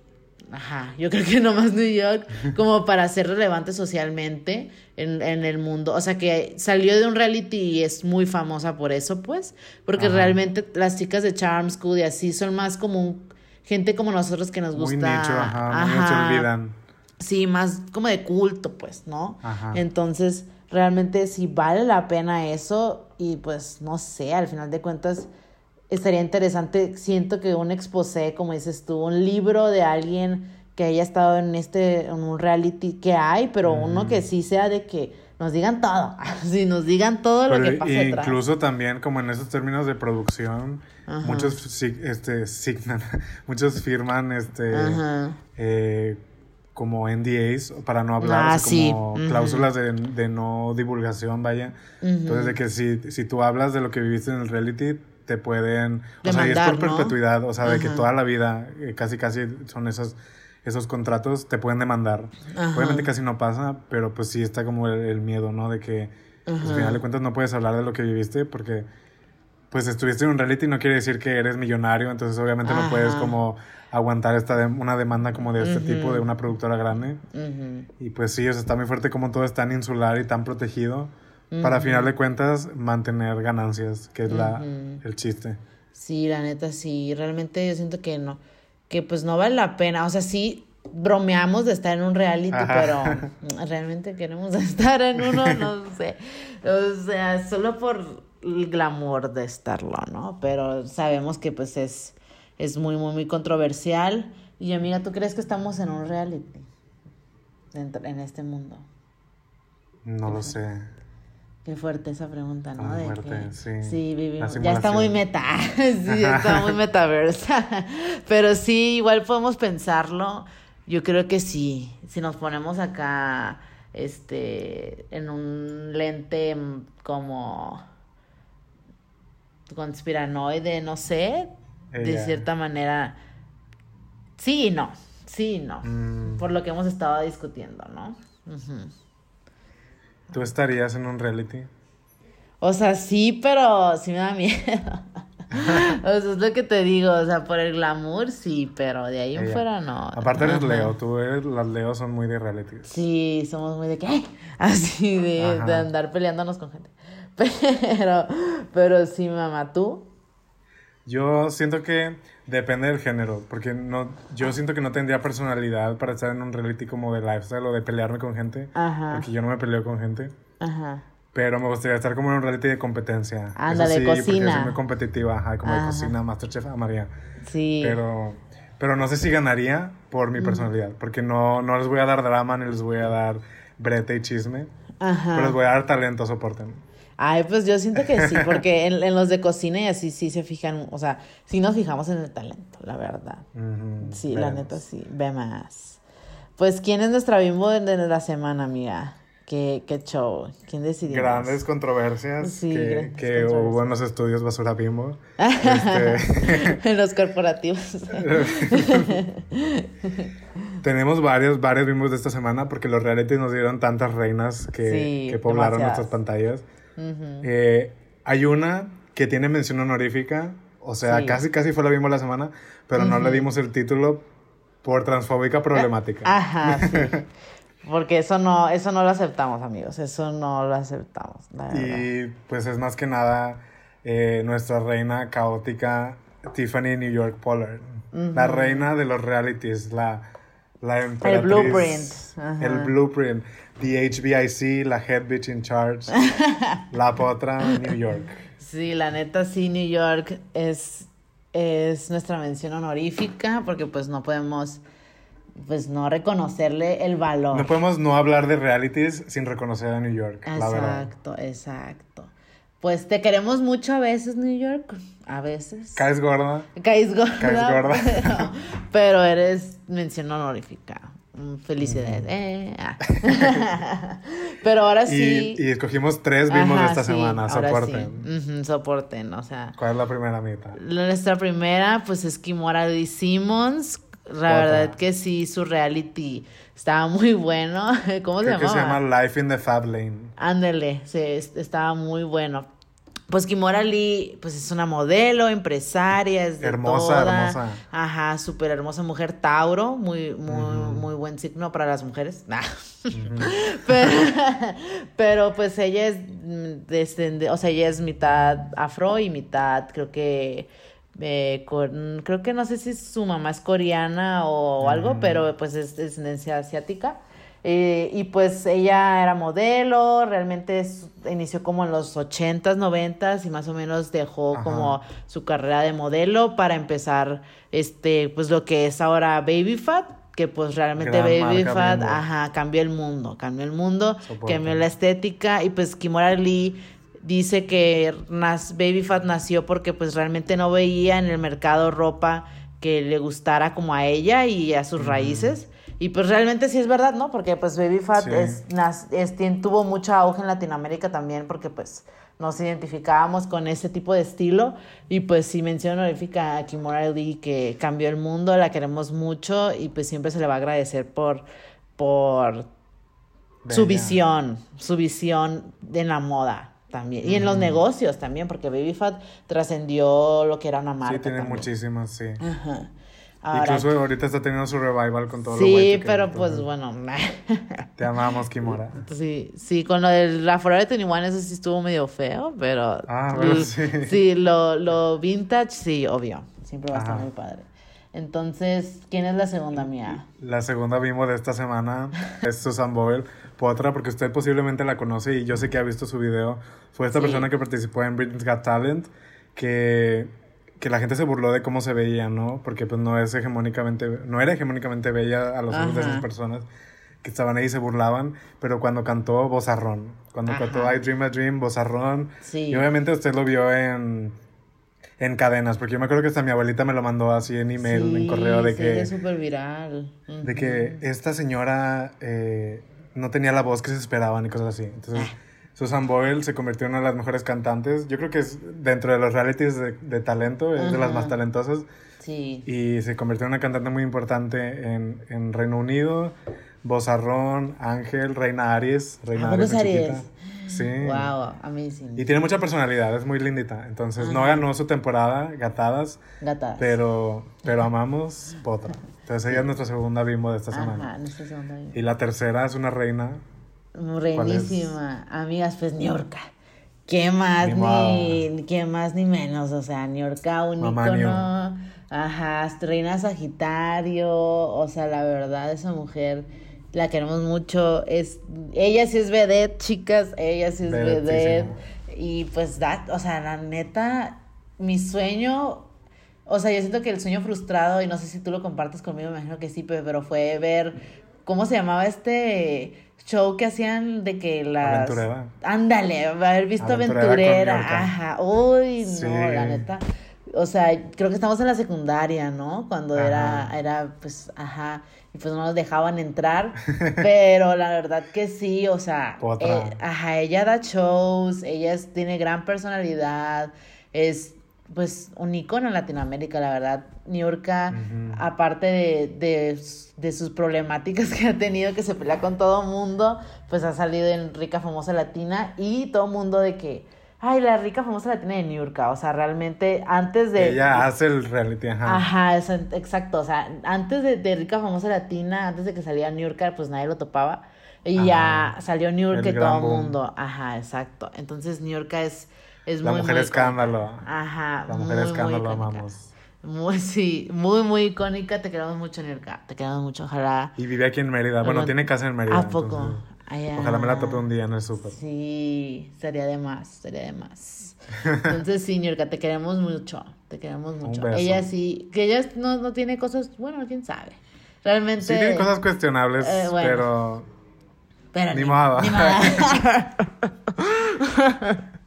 ajá, yo creo que nomás New York, como para ser relevante socialmente en, en el mundo, o sea, que salió de un reality y es muy famosa por eso, pues, porque Ajá. realmente las chicas de Charm School y así son más como un, gente como nosotros que nos Muy gusta, nicho, ajá, muy se ajá, olvidan. Sí, más como de culto, pues, ¿no? Ajá. Entonces, realmente si vale la pena eso y pues no sé, al final de cuentas estaría interesante, siento que un exposé, como dices tú, un libro de alguien que haya estado en este en un reality que hay, pero uno que sí sea de que nos digan todo, sí, nos digan todo lo que pasa incluso también como en esos términos de producción, Ajá. muchos este signan, muchos firman este Ajá. eh, como NDAs para no hablar, Ah, o sea, sí. como cláusulas de, de no divulgación, vaya. Entonces de que si, si tú hablas de lo que viviste en el reality, te pueden, o sea, y es Demandar, por ¿no? perpetuidad, o sea, de que toda la vida, eh, casi casi son esos esos contratos te pueden demandar. Ajá. Obviamente casi no pasa, pero pues sí está como el, el miedo, ¿no? De que pues, al final de cuentas no puedes hablar de lo que viviste porque pues estuviste en un reality no quiere decir que eres millonario, entonces obviamente no puedes Ajá. como aguantar esta de- una demanda como de este tipo de una productora grande. Ujú. Y pues sí, o sea, está muy fuerte como todo es tan insular y tan protegido para a final de cuentas mantener ganancias, que es la, el chiste. Sí, la neta, sí. Realmente yo siento que no, que pues no vale la pena. O sea, sí bromeamos de estar en un reality, Ajá. pero realmente queremos estar en uno, no sé. O sea, solo por el glamour de estarlo, ¿no? Pero sabemos que pues es, es muy, muy, muy controversial. Y amiga, ¿tú crees que estamos en un reality? Dentro- en este mundo. No lo sé. Qué fuerte esa pregunta, ¿no? De fuerte, que- sí. Sí, vivimos. Ya está muy meta. sí, está muy metaversa. Pero sí, igual podemos pensarlo. Yo creo que sí. Si nos ponemos acá, este, en un lente mm, como conspiranoide, no sé, de cierta manera. Sí y no. Sí y no. Mm. Por lo que hemos estado discutiendo, ¿no? ¿Tú estarías en un reality? O sea, sí, pero sí me da miedo. o sea, es lo que te digo, o sea, por el glamour sí, pero de ahí en Ella. fuera no. Aparte eres Ajá. Leo, tú eres, las Leo son muy de reality. Sí, somos muy de ¡ay! así de, de andar peleándonos con gente. Pero, pero sí, mamá, ¿tú? Yo siento que depende del género, porque no, yo siento que no tendría personalidad para estar en un reality como de lifestyle o de pelearme con gente, Ajá. porque yo no me peleo con gente, Ajá. pero me gustaría estar como en un reality de competencia. Anda, Eso de sí, porque cocina. soy muy competitiva, ajá, como Ajá. de cocina, Masterchef, amaría. Sí. Pero, pero no sé si ganaría por mi personalidad, porque no, no les voy a dar drama ni les voy a dar brete y chisme, Ajá. pero les voy a dar talento, soporten. Ay, pues yo siento que sí, porque en, en los de cocina y así sí se fijan, o sea, sí nos fijamos en el talento, la verdad. Sí, la neta sí, ve más. Pues, ¿quién es nuestra bimbo de, de la semana, amiga? ¿Qué, qué show? ¿Quién decidió? Grandes controversias Sí, que, grandes que controversias. hubo en los estudios Basura Bimbo. Este, en los corporativos. tenemos varios, varios bimbos de esta semana porque los reality nos dieron tantas reinas que, Sí, que poblaron demasiadas. nuestras pantallas. Eh, hay una que tiene mención honorífica, o sea, Sí. casi casi fue la misma la semana, pero no le dimos el título por transfóbica problemática. Ajá, sí. Porque eso no, eso no lo aceptamos, amigos. Eso no lo aceptamos, la verdad. Y pues es más que nada eh, nuestra reina caótica, Tiffany New York Pollard. La reina de los realities, la, la emperatriz. blueprint, ajá. El blueprint. The HBIC, la head bitch in charge. la potra New York. Sí, la neta sí, New York es, es nuestra mención honorífica porque pues no podemos pues no reconocerle el valor. No podemos no hablar de realities sin reconocer a New York, la verdad. exacto, exacto. Pues te queremos mucho a veces, New York. A veces. Caes gorda. Caes gorda. Caes gorda. Pero, pero eres mención honorífica. Mm, Felicidades. Eh, ah. pero ahora sí. Y, y escogimos tres vimos Ajá, esta sí, semana. Soporten. sí. Ujú, soporten, o sea. ¿Cuál es la primera mitad? Nuestra primera, pues es Kimora Lee Simmons. La Otra. verdad que sí, su reality estaba muy bueno. ¿Cómo se Creo que llamaba? se llama Life in the Fab Lane. Ándele, se, est- estaba muy bueno. Pues Kimora Lee, pues es una modelo, empresaria, es de Hermosa, toda. hermosa. Ajá, súper hermosa mujer, Tauro, muy, muy, muy buen signo para las mujeres. Nah. pero, pero pues ella es mm, descende- o sea, ella es mitad afro y mitad, creo que eh, con- creo que no sé si su mamá es coreana o algo, pero pues es de descendencia asiática. Eh, y pues ella era modelo, realmente es- inició como en los 80s, 90s y más o menos dejó Ajá. como su carrera de modelo para empezar este pues lo que es ahora Baby Fat, que pues realmente Gran Baby Fat, ajá, cambió el mundo, cambió el mundo, Soporte. cambió la estética y pues Kimora Lee dice que nas- Baby Fat nació porque pues realmente no veía en el mercado ropa que le gustara como a ella y a sus raíces. Y pues realmente sí es verdad, ¿no? Porque pues Baby Fat Sí. es, nas- es- tuvo mucho auge en Latinoamérica también porque pues nos identificábamos con ese tipo de estilo. Y pues sí menciono honorífica a Kimora Lee que cambió el mundo, la queremos mucho y pues siempre se le va a agradecer por, por su visión, su visión en la moda también. Y en los negocios también, porque Baby Fat trascendió lo que era una marca. Sí, tiene también. muchísimas, sí. Ajá. Ahora, Incluso ahorita está teniendo su revival con todo lo sí, pero pues bueno. Te amamos, Kimora. sí, sí, con lo de la Forever 21 eso sí estuvo medio feo, pero... Ah, bueno, l- sí. Sí, lo, lo vintage, sí, obvio. Siempre va a estar Ajá. muy padre. Entonces, ¿quién es la segunda mía? La segunda bimbo de esta semana es Susan Boyle, Potra, porque usted posiblemente la conoce y yo sé que ha visto su video. Fue esta Sí. persona que participó en Britain's Got Talent, que, que la gente se burló de cómo se veía, ¿no? Porque pues no es hegemónicamente, no era hegemónicamente bella a los ojos de esas personas que estaban ahí y se burlaban, pero cuando cantó Bozarrón, cuando Ajá. cantó I Dream a Dream, Bozarrón, Sí. y obviamente usted lo vio en, en cadenas, porque yo me acuerdo que hasta mi abuelita me lo mandó así en email, en correo, de sí, que... es súper viral. De que esta señora eh, no tenía la voz que se esperaban y cosas así. Entonces, Ah. Susan Boyle se convirtió en una de las mejores cantantes. Yo creo que es dentro de los realities de, de talento, es de las más talentosas. Sí. Y se convirtió en una cantante muy importante en, en Reino Unido. Bozarrón, Ángel, Reina Aries. Reina ¿A poco Aries. Aries? Sí. Wow, amazing. Y tiene mucha personalidad, es muy lindita. Entonces, no ganó su temporada, Gatadas, Gatas. pero, pero amamos Potra. Entonces, ella es nuestra segunda bimbo de esta semana. Ajá, en esta segunda vez. Y la tercera es una reina. Reinísima. Amigas, pues Niorca. ¿Qué más Ni ni, qué más ni menos? O sea, Niorca, un Mamá ícono. Ajá, reina Sagitario. O sea, la verdad, esa mujer la queremos mucho. Es, ella sí es vedette, chicas. Ella sí es vedette. Y pues, da, o sea, la neta, mi sueño. O sea, yo siento que el sueño frustrado, y no sé si tú lo compartes conmigo, me imagino que sí, pe- pero fue ver cómo se llamaba este show que hacían de que las... Aventurera. Ándale, haber visto Aventurera. Ajá. Uy, no, Sí. la neta. O sea, creo que estamos en la secundaria, ¿no? Cuando era, Ajá. era, pues, ajá, y pues no nos dejaban entrar, pero la verdad que sí, o sea, eh, ajá, ella da shows, ella es- tiene gran personalidad, es pues un icono en Latinoamérica, la verdad. Niurka, aparte de, de, de, sus problemáticas que ha tenido, que se pelea con todo mundo, pues ha salido en Rica Famosa Latina y todo mundo de que, ay, la rica famosa latina de Niurka, o sea, realmente antes de... Ella hace el reality, ajá. Ajá, exacto, o sea, antes de, de rica famosa latina, antes de que saliera Niurka, pues nadie lo topaba. Y ya salió Niurka y todo el mundo. Ajá, exacto. Entonces Niurka es es la mujer escándalo. Ajá. La mujer escándalo, amamos. Muy, sí, muy, muy icónica. Te queremos mucho, Nirka. Te queramos mucho, ojalá. Y vive aquí en Mérida. Bueno, tiene casa en Mérida. ¿A poco? ojalá me la tope un día en el súper. Sí, sería de más, sería de más. Entonces, sí, Nirka, te queremos mucho. Te queremos mucho. Ella sí, que ella no, no tiene cosas, bueno, quién sabe. Realmente. Sí, tiene cosas cuestionables, eh, pero. Pero. Ni, modo. Ni modo.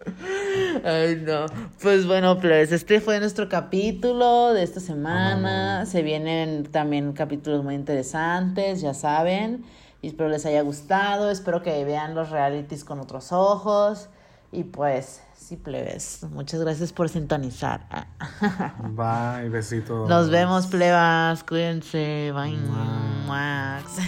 Ay, no. Pues bueno, pues este fue nuestro capítulo de esta semana. Se vienen también capítulos muy interesantes, ya saben. Y espero les haya gustado. Espero que vean los realities con otros ojos. Y pues, sí, plebes. Muchas gracias por sintonizar. Bye, besitos. Nos vemos, plebas. Cuídense. Bye. Max.